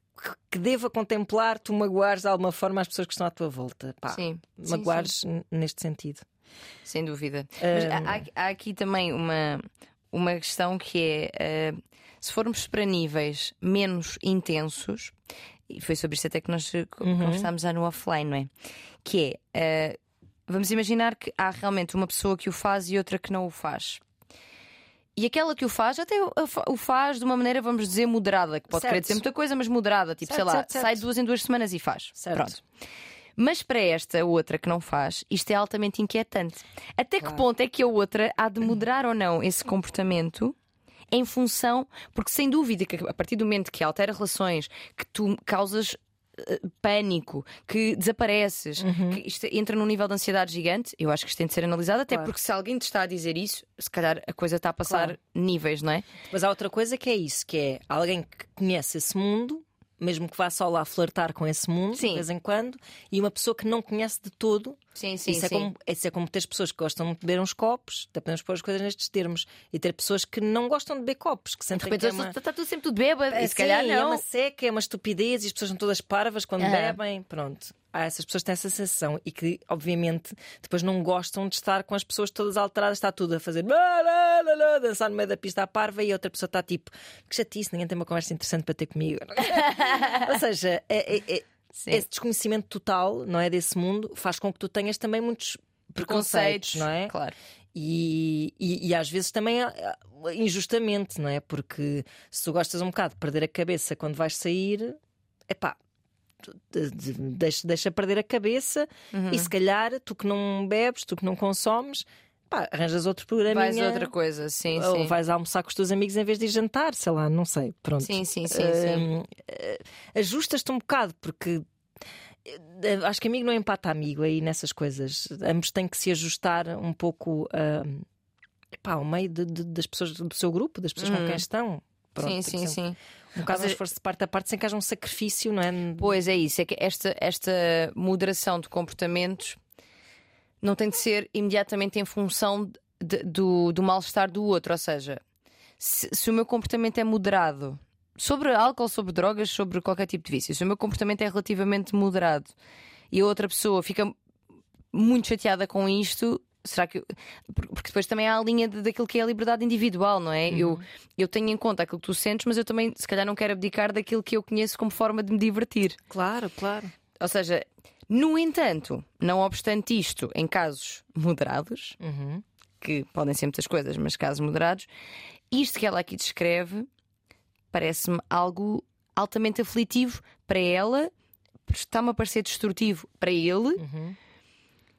[SPEAKER 2] que deva contemplar tu magoares de alguma forma as pessoas que estão à tua volta. Pá,
[SPEAKER 1] Sim. Sim,
[SPEAKER 2] magoares n- neste sentido.
[SPEAKER 1] Sem dúvida. Mas
[SPEAKER 2] Hum.
[SPEAKER 1] há, há- há aqui também uma, uma questão que é eh, se formos para níveis menos intensos, e foi sobre isto até que nós
[SPEAKER 2] Uhum.
[SPEAKER 1] conversámos já no offline, não é? Que é eh, vamos imaginar que há realmente uma pessoa que o faz e outra que não o faz. E aquela que o faz, até o- o fa- o faz de uma maneira, vamos dizer, moderada, que pode querer
[SPEAKER 2] Certo.
[SPEAKER 1] dizer muita coisa, mas moderada, tipo, sei
[SPEAKER 2] Certo,
[SPEAKER 1] lá,
[SPEAKER 2] certo,
[SPEAKER 1] sai duas em duas semanas e faz.
[SPEAKER 2] Certo.
[SPEAKER 1] Pronto. Mas para esta outra que não faz, isto é altamente inquietante. Até que ponto é que a outra há de moderar ou não esse comportamento? Em função, porque sem dúvida que a partir do momento que altera relações, que tu causas eh, pânico, que desapareces,
[SPEAKER 2] Uhum.
[SPEAKER 1] que isto entra num nível de ansiedade gigante, eu acho que isto tem de ser analisado, até
[SPEAKER 2] Claro.
[SPEAKER 1] porque se alguém te está a dizer isso, se calhar a coisa está a passar
[SPEAKER 2] Claro.
[SPEAKER 1] níveis, não é?
[SPEAKER 2] Mas há outra coisa que é isso, que é alguém que conhece esse mundo, mesmo que vá só lá flertar com esse mundo
[SPEAKER 1] Sim.
[SPEAKER 2] de vez em quando, e uma pessoa que não conhece de todo.
[SPEAKER 1] Sim, sim,
[SPEAKER 2] isso, é como, isso é como ter pessoas que gostam de beber uns copos, até podemos pôr as coisas nestes termos, e ter pessoas que não gostam de beber copos, que
[SPEAKER 1] De
[SPEAKER 2] sentem
[SPEAKER 1] repente
[SPEAKER 2] que é uma...
[SPEAKER 1] está tudo sempre tudo bêbado, e se
[SPEAKER 2] Sim,
[SPEAKER 1] calhar
[SPEAKER 2] É
[SPEAKER 1] não.
[SPEAKER 2] uma seca, é uma estupidez e as pessoas são todas parvas quando bebem. Pronto. Há essas pessoas que têm essa sensação e que, obviamente, depois não gostam de estar com as pessoas todas alteradas, está tudo a fazer dançar no meio da pista à parva e a outra pessoa está tipo, que chatice, ninguém tem uma conversa interessante para ter comigo. [LAUGHS] Ou seja, é- é- é-
[SPEAKER 1] Sim.
[SPEAKER 2] esse desconhecimento total, não é, desse mundo, faz com que tu tenhas também muitos preconceitos, não é?
[SPEAKER 1] Claro.
[SPEAKER 2] E, e, e às vezes também ah, ah, injustamente, não é? Porque se tu gostas um bocado de perder a cabeça quando vais sair, epá, deixa, deixa perder a cabeça
[SPEAKER 1] Uhum.
[SPEAKER 2] e se calhar tu que não bebes, tu que não consomes, pá, arranjas outro programinha.
[SPEAKER 1] Vais outra coisa, sim,
[SPEAKER 2] ou
[SPEAKER 1] sim.
[SPEAKER 2] vais almoçar com os teus amigos em vez de ir jantar, sei lá, não sei. Pronto.
[SPEAKER 1] Sim, sim, sim, sim.
[SPEAKER 2] Hum, eh, Ajustas-te um bocado, porque eh, acho que amigo não empata amigo aí nessas coisas. Ambos têm que se ajustar um pouco hum, epá, ao meio de- de- das pessoas do seu grupo, das pessoas com quem estão. Pronto,
[SPEAKER 1] Sim, sim, sim.
[SPEAKER 2] Um bocado um
[SPEAKER 1] é-
[SPEAKER 2] esforço de parte a parte sem que haja um sacrifício, não é?
[SPEAKER 1] Pois é isso, é que esta, esta moderação de comportamentos não tem de ser imediatamente em função de- do, do mal-estar do outro. Ou seja, se, se o meu comportamento é moderado sobre álcool, sobre drogas, sobre qualquer tipo de vício, se o meu comportamento é relativamente moderado e a outra pessoa fica muito chateada com isto. Será que. eu- Porque depois também há a linha de- daquilo que é a liberdade individual, não é? Eu, eu tenho em conta aquilo que tu sentes, mas eu também, se calhar, não quero abdicar daquilo que eu conheço como forma de me divertir.
[SPEAKER 2] Claro, claro.
[SPEAKER 1] Ou seja, no entanto, não obstante isto, em casos moderados,
[SPEAKER 2] Uhum.
[SPEAKER 1] que podem ser muitas coisas, mas casos moderados, isto que ela aqui descreve parece-me algo altamente aflitivo para ela, está-me a parecer destrutivo para ele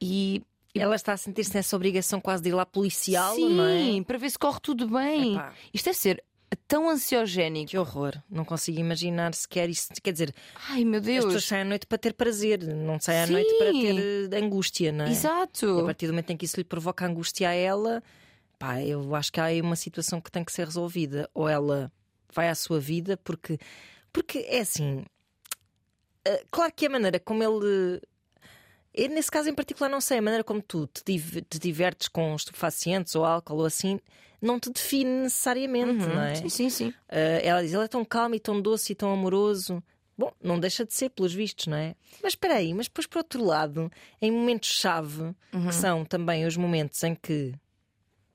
[SPEAKER 1] e.
[SPEAKER 2] Ela está a sentir-se nessa obrigação quase de ir lá policial,
[SPEAKER 1] Sim,
[SPEAKER 2] não é?
[SPEAKER 1] para ver se corre tudo bem.
[SPEAKER 2] Epá.
[SPEAKER 1] Isto deve ser tão ansiogénico.
[SPEAKER 2] Que horror. Não consigo imaginar sequer isso. Quer dizer,
[SPEAKER 1] Ai meu
[SPEAKER 2] as pessoas
[SPEAKER 1] Deus.
[SPEAKER 2] saem à noite para ter prazer, não saem à
[SPEAKER 1] Sim.
[SPEAKER 2] noite para ter eh, angústia, não é? E a
[SPEAKER 1] Exato.
[SPEAKER 2] partir do momento em que isso lhe provoca angústia a ela, pá, eu acho que há aí uma situação que tem que ser resolvida. Ou ela vai à sua vida, porque, porque é assim. eh, Claro que a maneira como ele. Eu, nesse caso em particular, não sei, a maneira como tu te, div- te divertes com estupefacientes ou álcool ou assim, não te define necessariamente, não é?
[SPEAKER 1] Sim, sim, sim.
[SPEAKER 2] Uh, ela diz: ele é tão calmo e tão doce e tão amoroso. Bom, não deixa de ser, pelos vistos, não é? Mas espera aí, mas depois, por outro lado, em momentos-chave,
[SPEAKER 1] Uhum.
[SPEAKER 2] que são também os momentos em que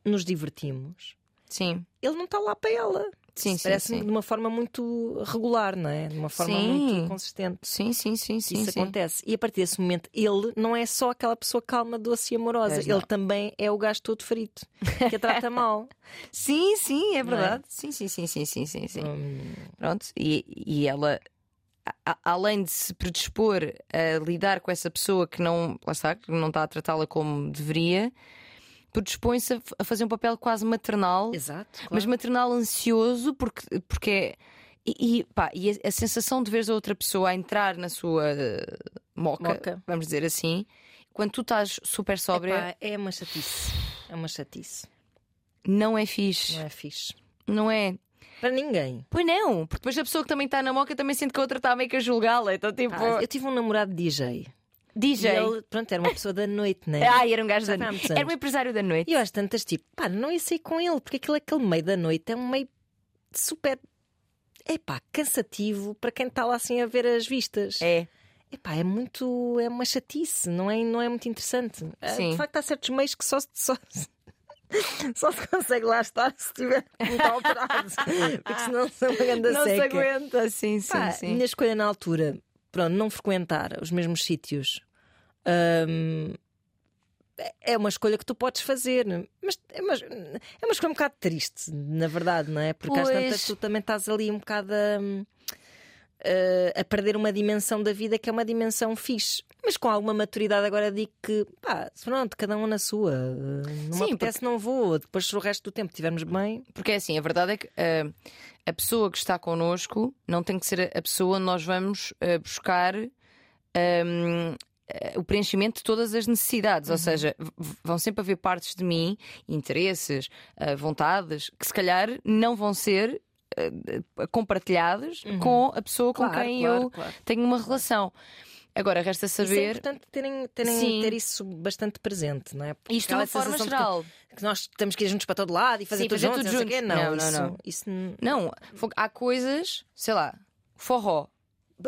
[SPEAKER 2] nos divertimos,
[SPEAKER 1] Sim,
[SPEAKER 2] ele não está lá para ela.
[SPEAKER 1] sim, sim.
[SPEAKER 2] Parece-me de uma forma muito regular, não é? De uma forma
[SPEAKER 1] Sim.
[SPEAKER 2] muito consistente.
[SPEAKER 1] Sim, sim, sim, sim.
[SPEAKER 2] Isso
[SPEAKER 1] sim.
[SPEAKER 2] acontece. E a partir desse momento, ele não é só aquela pessoa calma, doce e amorosa.
[SPEAKER 1] Pois
[SPEAKER 2] ele
[SPEAKER 1] não.
[SPEAKER 2] também é o gajo todo frito, que a trata [LAUGHS] mal.
[SPEAKER 1] Sim, sim, é
[SPEAKER 2] é?
[SPEAKER 1] verdade. Sim, sim, sim, sim, sim, sim, sim.
[SPEAKER 2] Hum,
[SPEAKER 1] Pronto. E, e ela, a- além de se predispor a lidar com essa pessoa que não, lá está, que não está a tratá-la como deveria, predispõe-se a, fazer um papel quase maternal,
[SPEAKER 2] exato. Claro.
[SPEAKER 1] mas maternal ansioso, porque, porque é. E, e, pá, e a, a sensação de veres a outra pessoa a entrar na sua eh, moca,
[SPEAKER 2] Moca.
[SPEAKER 1] vamos dizer assim, quando tu estás super sóbria,
[SPEAKER 2] Epá, é uma chatice. É uma chatice.
[SPEAKER 1] não é fixe.
[SPEAKER 2] Não é fixe.
[SPEAKER 1] Não é?
[SPEAKER 2] Para ninguém.
[SPEAKER 1] Pois não, porque depois a pessoa que também está na moca também sente que a outra está meio que a julgá-la. Então, tipo,
[SPEAKER 2] eu tive um namorado DJ.
[SPEAKER 1] DJ.
[SPEAKER 2] E ele, pronto, era uma pessoa da noite, né?
[SPEAKER 1] Ai, era um gajo
[SPEAKER 2] Já
[SPEAKER 1] da noite. Era um empresário da noite.
[SPEAKER 2] E eu às tantas, tipo, pá, não ia sair com ele, porque aquilo, aquele meio da noite é um meio super. Epá, cansativo para quem está lá assim a ver as vistas.
[SPEAKER 1] É.
[SPEAKER 2] Epá, é muito. É uma chatice, não é, não é muito interessante. Ah,
[SPEAKER 1] Sim.
[SPEAKER 2] De facto, há certos meios que só, se- só, se- [LAUGHS] só se consegue lá estar se estiver muito operado. Porque senão [LAUGHS] são uma grande
[SPEAKER 1] Não se
[SPEAKER 2] seca.
[SPEAKER 1] aguenta. Sim, sim,
[SPEAKER 2] Pá,
[SPEAKER 1] sim.
[SPEAKER 2] Minha escolha na altura, pronto, não frequentar os mesmos sítios. hum, é uma escolha que tu podes fazer, mas é uma, é uma escolha um bocado triste, na verdade, não é? Porque às
[SPEAKER 1] Pois.
[SPEAKER 2] tantas tu também estás ali um bocado a, a- a perder uma dimensão da vida que é uma dimensão fixe. Mas com alguma maturidade agora digo que pá, pronto, cada um na sua. Não
[SPEAKER 1] Sim,
[SPEAKER 2] me apetece, não vou. Depois se o resto do tempo estivermos bem,
[SPEAKER 1] Porque é assim, a verdade é que ah, a pessoa que está connosco não tem que ser a pessoa onde nós vamos ah, buscar ah, o preenchimento de todas as necessidades. Ou seja, vão sempre haver partes de mim, interesses, vontades, que se calhar não vão ser ah, compartilhadas com a pessoa com
[SPEAKER 2] Claro,
[SPEAKER 1] quem
[SPEAKER 2] claro,
[SPEAKER 1] eu
[SPEAKER 2] claro.
[SPEAKER 1] tenho uma relação. Agora, resta
[SPEAKER 2] Isso é
[SPEAKER 1] saber.
[SPEAKER 2] importante terem, terem,
[SPEAKER 1] Sim.
[SPEAKER 2] ter isso bastante presente, não é? Porque
[SPEAKER 1] Isto de uma forma geral.
[SPEAKER 2] Que, que nós temos que ir juntos para todo lado e fazer
[SPEAKER 1] Sim,
[SPEAKER 2] tudo
[SPEAKER 1] fazer
[SPEAKER 2] juntos,
[SPEAKER 1] tudo
[SPEAKER 2] não
[SPEAKER 1] juntos.
[SPEAKER 2] Não,
[SPEAKER 1] Não, não,
[SPEAKER 2] isso,
[SPEAKER 1] não.
[SPEAKER 2] isso
[SPEAKER 1] Não, há coisas, sei lá, forró.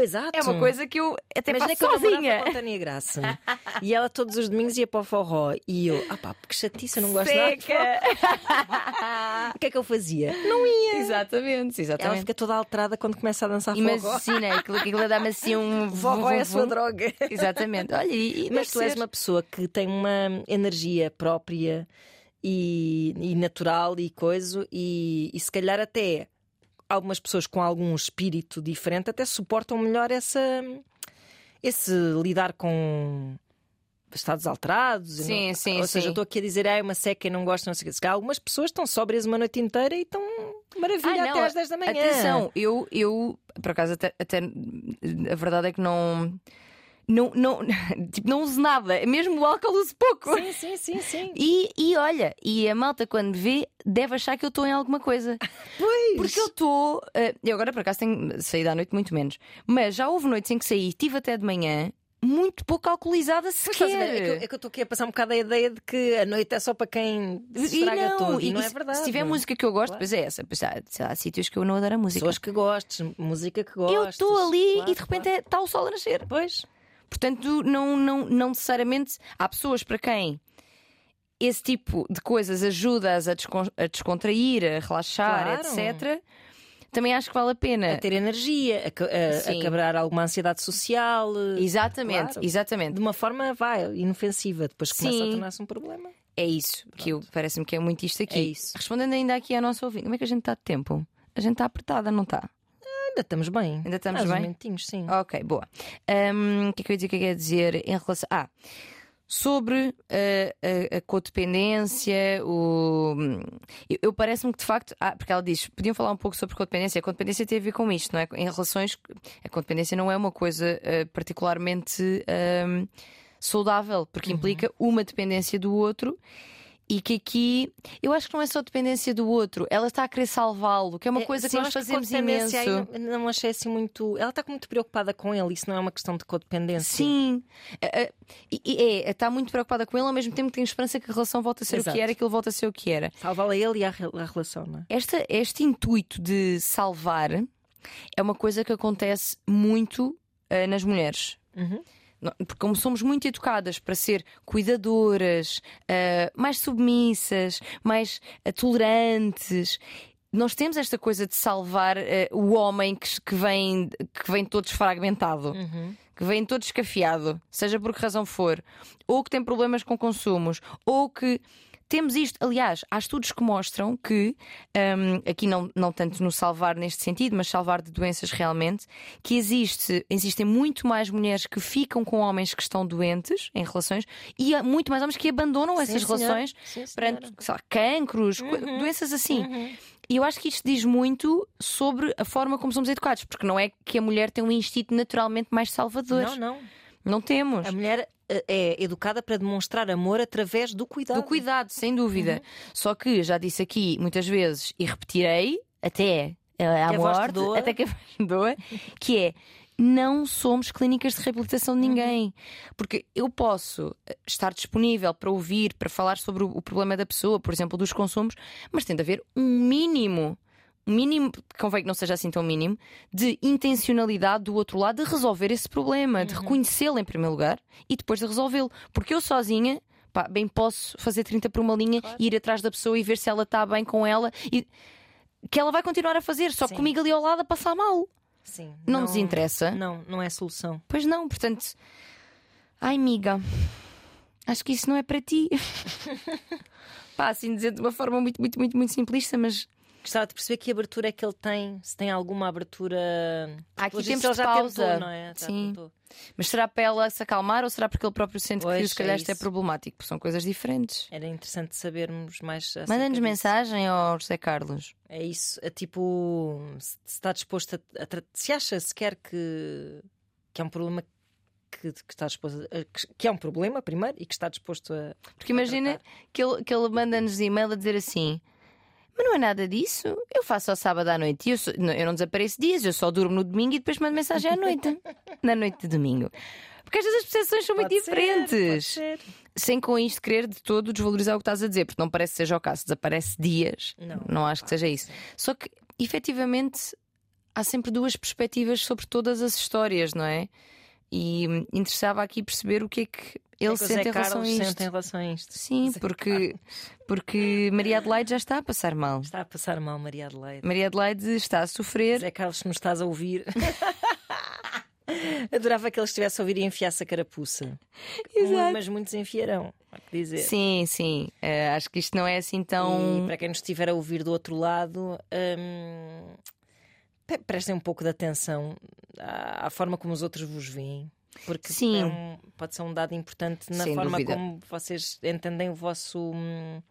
[SPEAKER 2] Exato.
[SPEAKER 1] É uma coisa que eu até
[SPEAKER 2] Imagina
[SPEAKER 1] faço
[SPEAKER 2] que eu
[SPEAKER 1] sozinha.
[SPEAKER 2] com a Tânia Graça e ela todos os domingos ia para o forró e eu, ah pá, porque chatice, eu não gosto nada.
[SPEAKER 1] Seca.
[SPEAKER 2] O que é que eu fazia? Não ia.
[SPEAKER 1] exatamente,
[SPEAKER 2] Ela
[SPEAKER 1] exatamente.
[SPEAKER 2] fica toda alterada quando começa a dançar forró.
[SPEAKER 1] Imagina, aquilo, aquilo dá-me assim um.
[SPEAKER 2] Forró é a sua droga.
[SPEAKER 1] Exatamente. Olha, e,
[SPEAKER 2] Mas tu és
[SPEAKER 1] ser.
[SPEAKER 2] uma pessoa que tem uma energia própria e, e natural e coisa, e, e se calhar até algumas pessoas com algum espírito diferente até suportam melhor essa, esse lidar com estados alterados.
[SPEAKER 1] Sim,
[SPEAKER 2] não,
[SPEAKER 1] sim,
[SPEAKER 2] Ou seja,
[SPEAKER 1] sim.
[SPEAKER 2] eu estou aqui a dizer, ah, é uma seca e não gosto, não sei o que. Algumas pessoas estão sóbrias uma noite inteira e estão maravilha
[SPEAKER 1] Ah, não,
[SPEAKER 2] até às 10 da manhã.
[SPEAKER 1] Atenção, eu, eu por acaso, até, até a verdade é que não. Não, não, [LAUGHS] tipo, não uso nada, mesmo o álcool uso pouco.
[SPEAKER 2] Sim, sim, sim, sim.
[SPEAKER 1] E, e olha, e a malta quando me vê deve achar que eu estou em alguma coisa. [LAUGHS]
[SPEAKER 2] Pois.
[SPEAKER 1] Porque eu estou. eh, eu agora por acaso tenho saído à noite muito menos. Mas já houve noites em que saí, tive até de manhã, muito pouco alcoolizada
[SPEAKER 2] ver,
[SPEAKER 1] sequer.
[SPEAKER 2] É que, eu- é que eu estou aqui a passar um bocado a ideia de que a noite é só para quem se
[SPEAKER 1] E
[SPEAKER 2] estraga
[SPEAKER 1] não,
[SPEAKER 2] todo. E,
[SPEAKER 1] e
[SPEAKER 2] não é verdade.
[SPEAKER 1] Se tiver música que eu gosto,
[SPEAKER 2] Claro.
[SPEAKER 1] pois é essa. Pois há, há sítios que eu não adoro a música.
[SPEAKER 2] Pessoas que gostes, música que gostes.
[SPEAKER 1] eu estou ali
[SPEAKER 2] Claro,
[SPEAKER 1] e de repente está o sol a nascer.
[SPEAKER 2] claro. Pois.
[SPEAKER 1] Portanto, não, não, não necessariamente há pessoas para quem esse tipo de coisas ajuda-as a, descon- a descontrair, a relaxar,
[SPEAKER 2] Claro.
[SPEAKER 1] etc. Também acho que vale a pena.
[SPEAKER 2] A ter energia, a, a,
[SPEAKER 1] Sim.
[SPEAKER 2] a quebrar alguma ansiedade social. eh,
[SPEAKER 1] Exatamente,
[SPEAKER 2] Claro.
[SPEAKER 1] exatamente.
[SPEAKER 2] De uma forma, vai, inofensiva. Depois começa a
[SPEAKER 1] Sim.
[SPEAKER 2] tornar-se um problema.
[SPEAKER 1] É isso, que eu parece-me que é muito isto aqui.
[SPEAKER 2] É isso.
[SPEAKER 1] Respondendo ainda aqui à nossa ouvinte, como é que a gente está de tempo? A gente está apertada, não está?
[SPEAKER 2] Ainda estamos bem.
[SPEAKER 1] Ainda estamos
[SPEAKER 2] Mais
[SPEAKER 1] bem?
[SPEAKER 2] minutinhos, sim.
[SPEAKER 1] Ok, boa. Ahm, O que é que eu ia dizer? O que é que eu ia dizer em relação. Ah, sobre eh, a, a codependência, o. Eu, eu parece-me que de facto. Ah, porque ela diz, podiam falar um pouco sobre codependência. A codependência tem a ver com isto, não é? Em relações. A codependência não é uma coisa eh, particularmente ahm, saudável, porque implica uma dependência do outro. E que aqui, eu acho que não é só dependência do outro, ela está a querer salvá-lo, que é uma
[SPEAKER 2] É,
[SPEAKER 1] coisa
[SPEAKER 2] sim,
[SPEAKER 1] que nós fazemos
[SPEAKER 2] codependência
[SPEAKER 1] imenso.
[SPEAKER 2] aí não, não achei assim muito. Ela está muito preocupada com ele, isso não é uma questão de codependência.
[SPEAKER 1] Sim, É, é, e é, está muito preocupada com ele, ao mesmo tempo que tem esperança que a relação volte a ser o
[SPEAKER 2] Exato.
[SPEAKER 1] que era, que ele volte a ser o que era.
[SPEAKER 2] Salvá-la ele e a, a relação, não é?
[SPEAKER 1] Esta, este intuito de salvar é uma coisa que acontece muito eh, nas mulheres.
[SPEAKER 2] Uhum.
[SPEAKER 1] Porque, como somos muito educadas para ser cuidadoras, eh, mais submissas, mais eh, tolerantes, nós temos esta coisa de salvar eh, o homem que, que vem, que vem todo desfragmentado
[SPEAKER 2] Uhum.
[SPEAKER 1] que vem todo escafiado, seja por que razão for, ou que tem problemas com consumos, ou que temos isto. Aliás, há estudos que mostram que, hum, aqui não, não tanto no salvar neste sentido, mas salvar de doenças realmente, que existe, existem muito mais mulheres que ficam com homens que estão doentes em relações e muito mais homens que abandonam essas
[SPEAKER 2] Sim, senhora.
[SPEAKER 1] relações
[SPEAKER 2] Sim,
[SPEAKER 1] perante lá, cancros,
[SPEAKER 2] Uhum.
[SPEAKER 1] doenças assim.
[SPEAKER 2] Uhum.
[SPEAKER 1] E eu acho que isto diz muito sobre a forma como somos educados, porque não é que a mulher tem um instinto naturalmente mais salvador.
[SPEAKER 2] Não, não.
[SPEAKER 1] Não temos.
[SPEAKER 2] A mulher é educada para demonstrar amor através do cuidado.
[SPEAKER 1] Do cuidado, sem dúvida. Só que já disse aqui muitas vezes e repetirei até eh, à
[SPEAKER 2] Que a
[SPEAKER 1] morte,
[SPEAKER 2] doa.
[SPEAKER 1] até que a doa, que é não somos clínicas de reabilitação de ninguém. Porque eu posso eh, estar disponível para ouvir, para falar sobre o o problema da pessoa, por exemplo, dos consumos, mas tem de haver um mínimo. Mínimo, convém que não seja assim tão mínimo, de intencionalidade do outro lado de resolver esse problema, de reconhecê-lo em primeiro lugar e depois de resolvê-lo. Porque eu sozinha, pá, bem posso fazer 30 por uma linha e ir atrás da pessoa e ver se ela está bem com ela e que ela vai continuar a fazer, só que
[SPEAKER 2] Sim.
[SPEAKER 1] comigo ali ao lado a passar mal.
[SPEAKER 2] Sim,
[SPEAKER 1] Não, nos interessa.
[SPEAKER 2] Não, não é solução.
[SPEAKER 1] Pois não, portanto, ai amiga, acho que isso não é para ti. [LAUGHS] Pá, assim dizer de uma forma muito, muito, muito, muito simplista, mas
[SPEAKER 2] Gostava de perceber que abertura é que ele tem, se tem alguma abertura.
[SPEAKER 1] há aqui tempos de
[SPEAKER 2] ele já
[SPEAKER 1] pausa.
[SPEAKER 2] tentou, não é? Já
[SPEAKER 1] Sim.
[SPEAKER 2] tentou.
[SPEAKER 1] Mas será para ela se acalmar ou será porque ele próprio sente que
[SPEAKER 2] Pois,
[SPEAKER 1] se calhar
[SPEAKER 2] é
[SPEAKER 1] isto é problemático? Porque são coisas diferentes.
[SPEAKER 2] Era interessante sabermos mais.
[SPEAKER 1] Manda-nos mensagem ao José Carlos.
[SPEAKER 2] É isso, é tipo, se está disposto a, a se acha sequer que, que é um problema que, que está disposto a, que, que é um problema primeiro e que está disposto a
[SPEAKER 1] Porque imagina que ele, que ele manda-nos e-mail a dizer assim: Mas não é nada disso. Eu faço ao sábado à noite e eu, não- eu não desapareço dias, eu só durmo no domingo e depois mando mensagem à noite. [LAUGHS] na noite de domingo. Porque às vezes as percepções são muito
[SPEAKER 2] Pode ser,
[SPEAKER 1] diferentes.
[SPEAKER 2] ser.
[SPEAKER 1] Sem com isto querer de todo desvalorizar o que estás a dizer, porque não parece que seja o caso. Desaparece dias.
[SPEAKER 2] Não.
[SPEAKER 1] acho que seja isso. Só que, efetivamente, há sempre duas perspectivas sobre todas as histórias, não é? E hum, interessava aqui perceber o que é que ele sente em relação
[SPEAKER 2] sente em relação a isto.
[SPEAKER 1] Sim,
[SPEAKER 2] Zé
[SPEAKER 1] porque, porque Maria Adelaide já está a passar mal.
[SPEAKER 2] Está a passar mal, Maria Adelaide.
[SPEAKER 1] Maria Adelaide está a sofrer.
[SPEAKER 2] Zé Carlos, se nos estás a ouvir. [LAUGHS] Adorava que ele estivesse a ouvir e enfiasse a carapuça.
[SPEAKER 1] Exato.
[SPEAKER 2] Mas muitos enfiarão, há que dizer.
[SPEAKER 1] Sim, sim. Eh, acho que isto não é assim tão.
[SPEAKER 2] E para quem nos estiver a ouvir do outro lado, pe- prestem um pouco de atenção à forma como os outros vos veem. Porque
[SPEAKER 1] Sim.
[SPEAKER 2] é um- pode ser um dado importante na
[SPEAKER 1] Sem
[SPEAKER 2] forma
[SPEAKER 1] dúvida.
[SPEAKER 2] como vocês entendem o vosso. hum,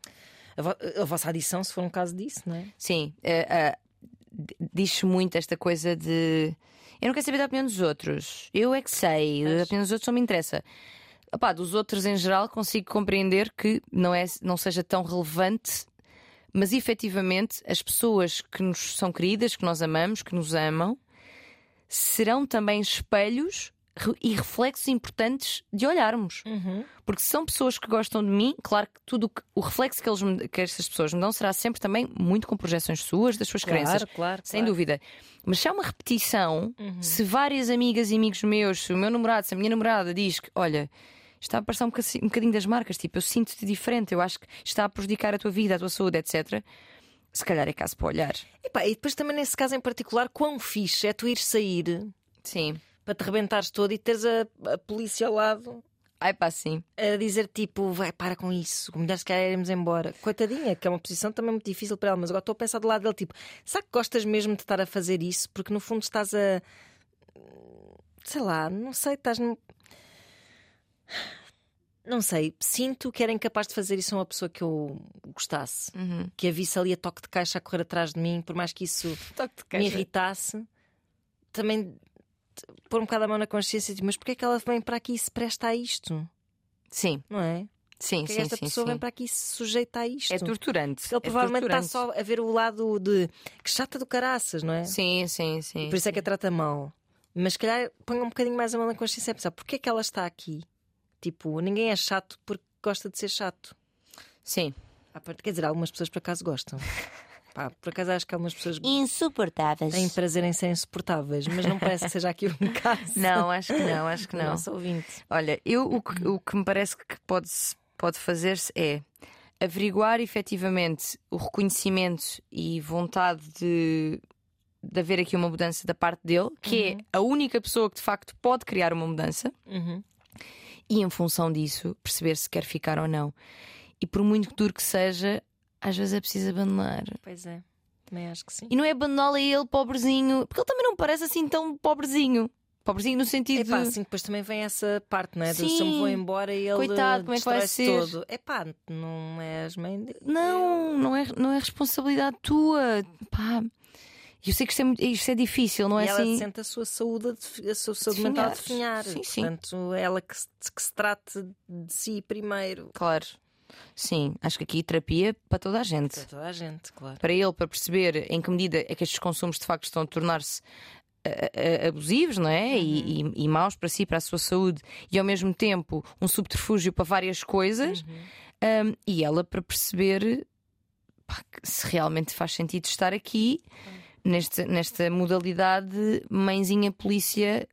[SPEAKER 2] A, vo- a vossa adição, se for um caso disso, não é?
[SPEAKER 1] Sim, eh, eh, d- diz-se muito esta coisa de eu não quero saber da opinião dos outros, eu é que sei, a opinião dos outros não me interessa. Opá, dos outros em geral consigo compreender que não, é, não seja tão relevante, mas efetivamente as pessoas que nos são queridas, que nós amamos, que nos amam, serão também espelhos e reflexos importantes de olharmos. Porque se são pessoas que gostam de mim, claro que tudo o que- o reflexo que, eles me- que estas pessoas me dão será sempre também muito com projeções suas, das suas crenças.
[SPEAKER 2] claro.
[SPEAKER 1] Sem
[SPEAKER 2] claro.
[SPEAKER 1] dúvida. Mas se há uma repetição, se várias amigas e amigos meus, se o meu namorado, se a minha namorada diz que, olha, está a passar um bocaci- um bocadinho das marcas, tipo, eu sinto-te diferente, eu acho que está a prejudicar a tua vida, a tua saúde, etc. Se calhar é caso para olhar.
[SPEAKER 2] Epá, e depois também nesse caso em particular, quão fixe é tu ir sair
[SPEAKER 1] Sim.
[SPEAKER 2] Para te rebentares todo e teres a, a polícia ao lado
[SPEAKER 1] Ai pá, sim.
[SPEAKER 2] a dizer tipo, vai, para com isso, melhor se calhar iremos embora. Coitadinha, que é uma posição também muito difícil para ela, mas agora estou a pensar do lado dele, tipo, será que gostas mesmo de estar a fazer isso? Porque no fundo estás a. Sei lá, não sei, estás. Não sei, sinto que era incapaz de fazer isso a uma pessoa que eu gostasse.
[SPEAKER 1] Uhum.
[SPEAKER 2] Que a visse ali a toque de caixa a correr atrás de mim, por mais que isso [LAUGHS] me irritasse, também pôr um bocado a mão na consciência e dizer, mas porquê é que ela vem para aqui e se presta a isto?
[SPEAKER 1] Sim,
[SPEAKER 2] Não é?
[SPEAKER 1] sim,
[SPEAKER 2] Porque
[SPEAKER 1] sim.
[SPEAKER 2] esta
[SPEAKER 1] sim,
[SPEAKER 2] pessoa
[SPEAKER 1] sim.
[SPEAKER 2] vem para aqui e se sujeita a isto.
[SPEAKER 1] É torturante.
[SPEAKER 2] Ele
[SPEAKER 1] é
[SPEAKER 2] provavelmente está
[SPEAKER 1] torturante.
[SPEAKER 2] só a ver o lado de que chata do caraças, não é?
[SPEAKER 1] Sim, sim, sim.
[SPEAKER 2] Por isso é que a trata mal. Mas se calhar ponha um bocadinho mais a mão na consciência e pensar porquê é que ela está aqui? Tipo, ninguém é chato porque gosta de ser chato.
[SPEAKER 1] Sim.
[SPEAKER 2] Quer dizer, algumas pessoas por acaso gostam. [LAUGHS] Pá, por acaso acho que algumas pessoas
[SPEAKER 1] Insuportáveis.
[SPEAKER 2] têm prazer em ser insuportáveis, mas não parece que seja aqui um [LAUGHS] caso.
[SPEAKER 1] Não, acho que não, acho que não.
[SPEAKER 2] Nosso ouvinte.
[SPEAKER 1] Olha, eu o que, o que me parece que pode, pode fazer-se é averiguar efetivamente o reconhecimento e vontade de, de haver aqui uma mudança da parte dele, que é a única pessoa que de facto pode criar uma mudança,
[SPEAKER 2] Uhum.
[SPEAKER 1] e em função disso perceber se quer ficar ou não. E por muito duro que seja, às vezes é preciso abandonar.
[SPEAKER 2] Pois é, também acho que sim.
[SPEAKER 1] E não é abandoná-lo a ele, pobrezinho, porque ele também não parece assim tão pobrezinho. Pobrezinho no sentido
[SPEAKER 2] Epá,
[SPEAKER 1] de.
[SPEAKER 2] assim depois também vem essa parte, não é? Do se eu me
[SPEAKER 1] Sim.
[SPEAKER 2] vou embora e ele
[SPEAKER 1] Coitado, como é que vai ser?
[SPEAKER 2] todo. Epá, não és mãe dele.
[SPEAKER 1] Não, não é, não é responsabilidade tua. Pá. Eu sei que isto é, muito- isto é difícil, não é
[SPEAKER 2] e ela
[SPEAKER 1] assim?
[SPEAKER 2] sente a sua saúde, a sua saúde mental a definhar.
[SPEAKER 1] Sim, sim.
[SPEAKER 2] Portanto, ela que se, que se trate de si primeiro.
[SPEAKER 1] Claro. Sim, acho que aqui terapia para toda a gente.
[SPEAKER 2] Para toda a gente, claro.
[SPEAKER 1] Para ele, para perceber em que medida é que estes consumos de facto estão a tornar-se abusivos, não é? E, e, e maus para si, para a sua saúde, e ao mesmo tempo um subterfúgio para várias coisas. Um, e ela para perceber pá, se realmente faz sentido estar aqui neste, nesta modalidade mãezinha polícia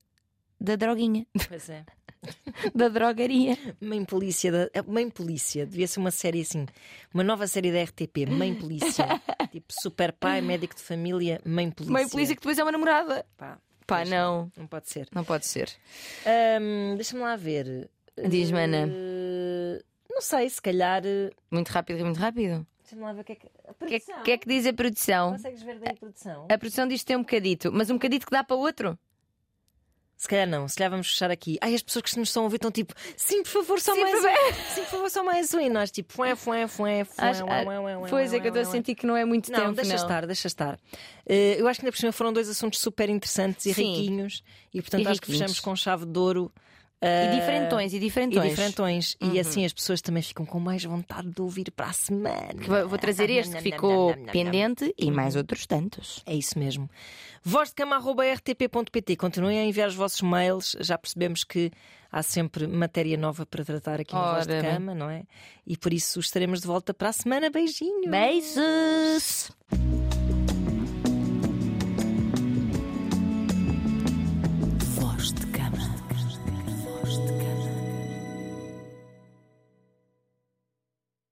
[SPEAKER 1] da droguinha,
[SPEAKER 2] Pois é. [LAUGHS]
[SPEAKER 1] da drogaria.
[SPEAKER 2] Mãe Polícia. Da... é, Mãe Polícia. Devia ser uma série assim. Uma nova série da RTP. Mãe Polícia. [LAUGHS] tipo Super Pai, Médico de Família, Mãe Polícia.
[SPEAKER 1] Mãe polícia que depois é uma namorada.
[SPEAKER 2] Pá,
[SPEAKER 1] Pá, não,
[SPEAKER 2] Não pode ser.
[SPEAKER 1] não pode ser.
[SPEAKER 2] Ahm, Deixa-me lá ver.
[SPEAKER 1] Diz-me, Ana.
[SPEAKER 2] Eh, Não sei, se calhar. eh,
[SPEAKER 1] Muito rápido, muito rápido.
[SPEAKER 2] Deixa-me lá ver o que é que.
[SPEAKER 1] O que, é, que é que diz a produção?
[SPEAKER 2] Consegues ver daí a produção?
[SPEAKER 1] A produção diz que tem um bocadito, mas um bocadito que dá para outro.
[SPEAKER 2] Se calhar não, se calhar vamos fechar aqui. Ai, as pessoas que nos estão a ouvir estão tipo, sim, por favor, só
[SPEAKER 1] Sim,
[SPEAKER 2] mais um. [LAUGHS] Sim, por favor, só mais um. E nós tipo, fué, fué, fué,
[SPEAKER 1] Pois é que eu estou a sentir que não é muito
[SPEAKER 2] Não,
[SPEAKER 1] tempo.
[SPEAKER 2] deixa
[SPEAKER 1] não.
[SPEAKER 2] estar, deixa estar. Eh, eu acho que ainda por cima foram dois assuntos super interessantes e
[SPEAKER 1] Sim.
[SPEAKER 2] riquinhos e portanto
[SPEAKER 1] E
[SPEAKER 2] acho que
[SPEAKER 1] riquinhos.
[SPEAKER 2] fechamos com chave de ouro.
[SPEAKER 1] E
[SPEAKER 2] eh,
[SPEAKER 1] diferentões, e
[SPEAKER 2] E
[SPEAKER 1] diferentões.
[SPEAKER 2] diferentões.
[SPEAKER 1] Uhum.
[SPEAKER 2] E assim as pessoas também ficam com mais vontade de ouvir para a semana.
[SPEAKER 1] Que Vou trazer este que ficou pendente e mais outros tantos.
[SPEAKER 2] É isso mesmo. vozdecama.rtp.pt Continuem a enviar os vossos mails. Já percebemos que há sempre matéria nova para tratar aqui no Voz de. Cama, não é? E por isso estaremos de volta para a semana. Beijinhos!
[SPEAKER 1] Beijos!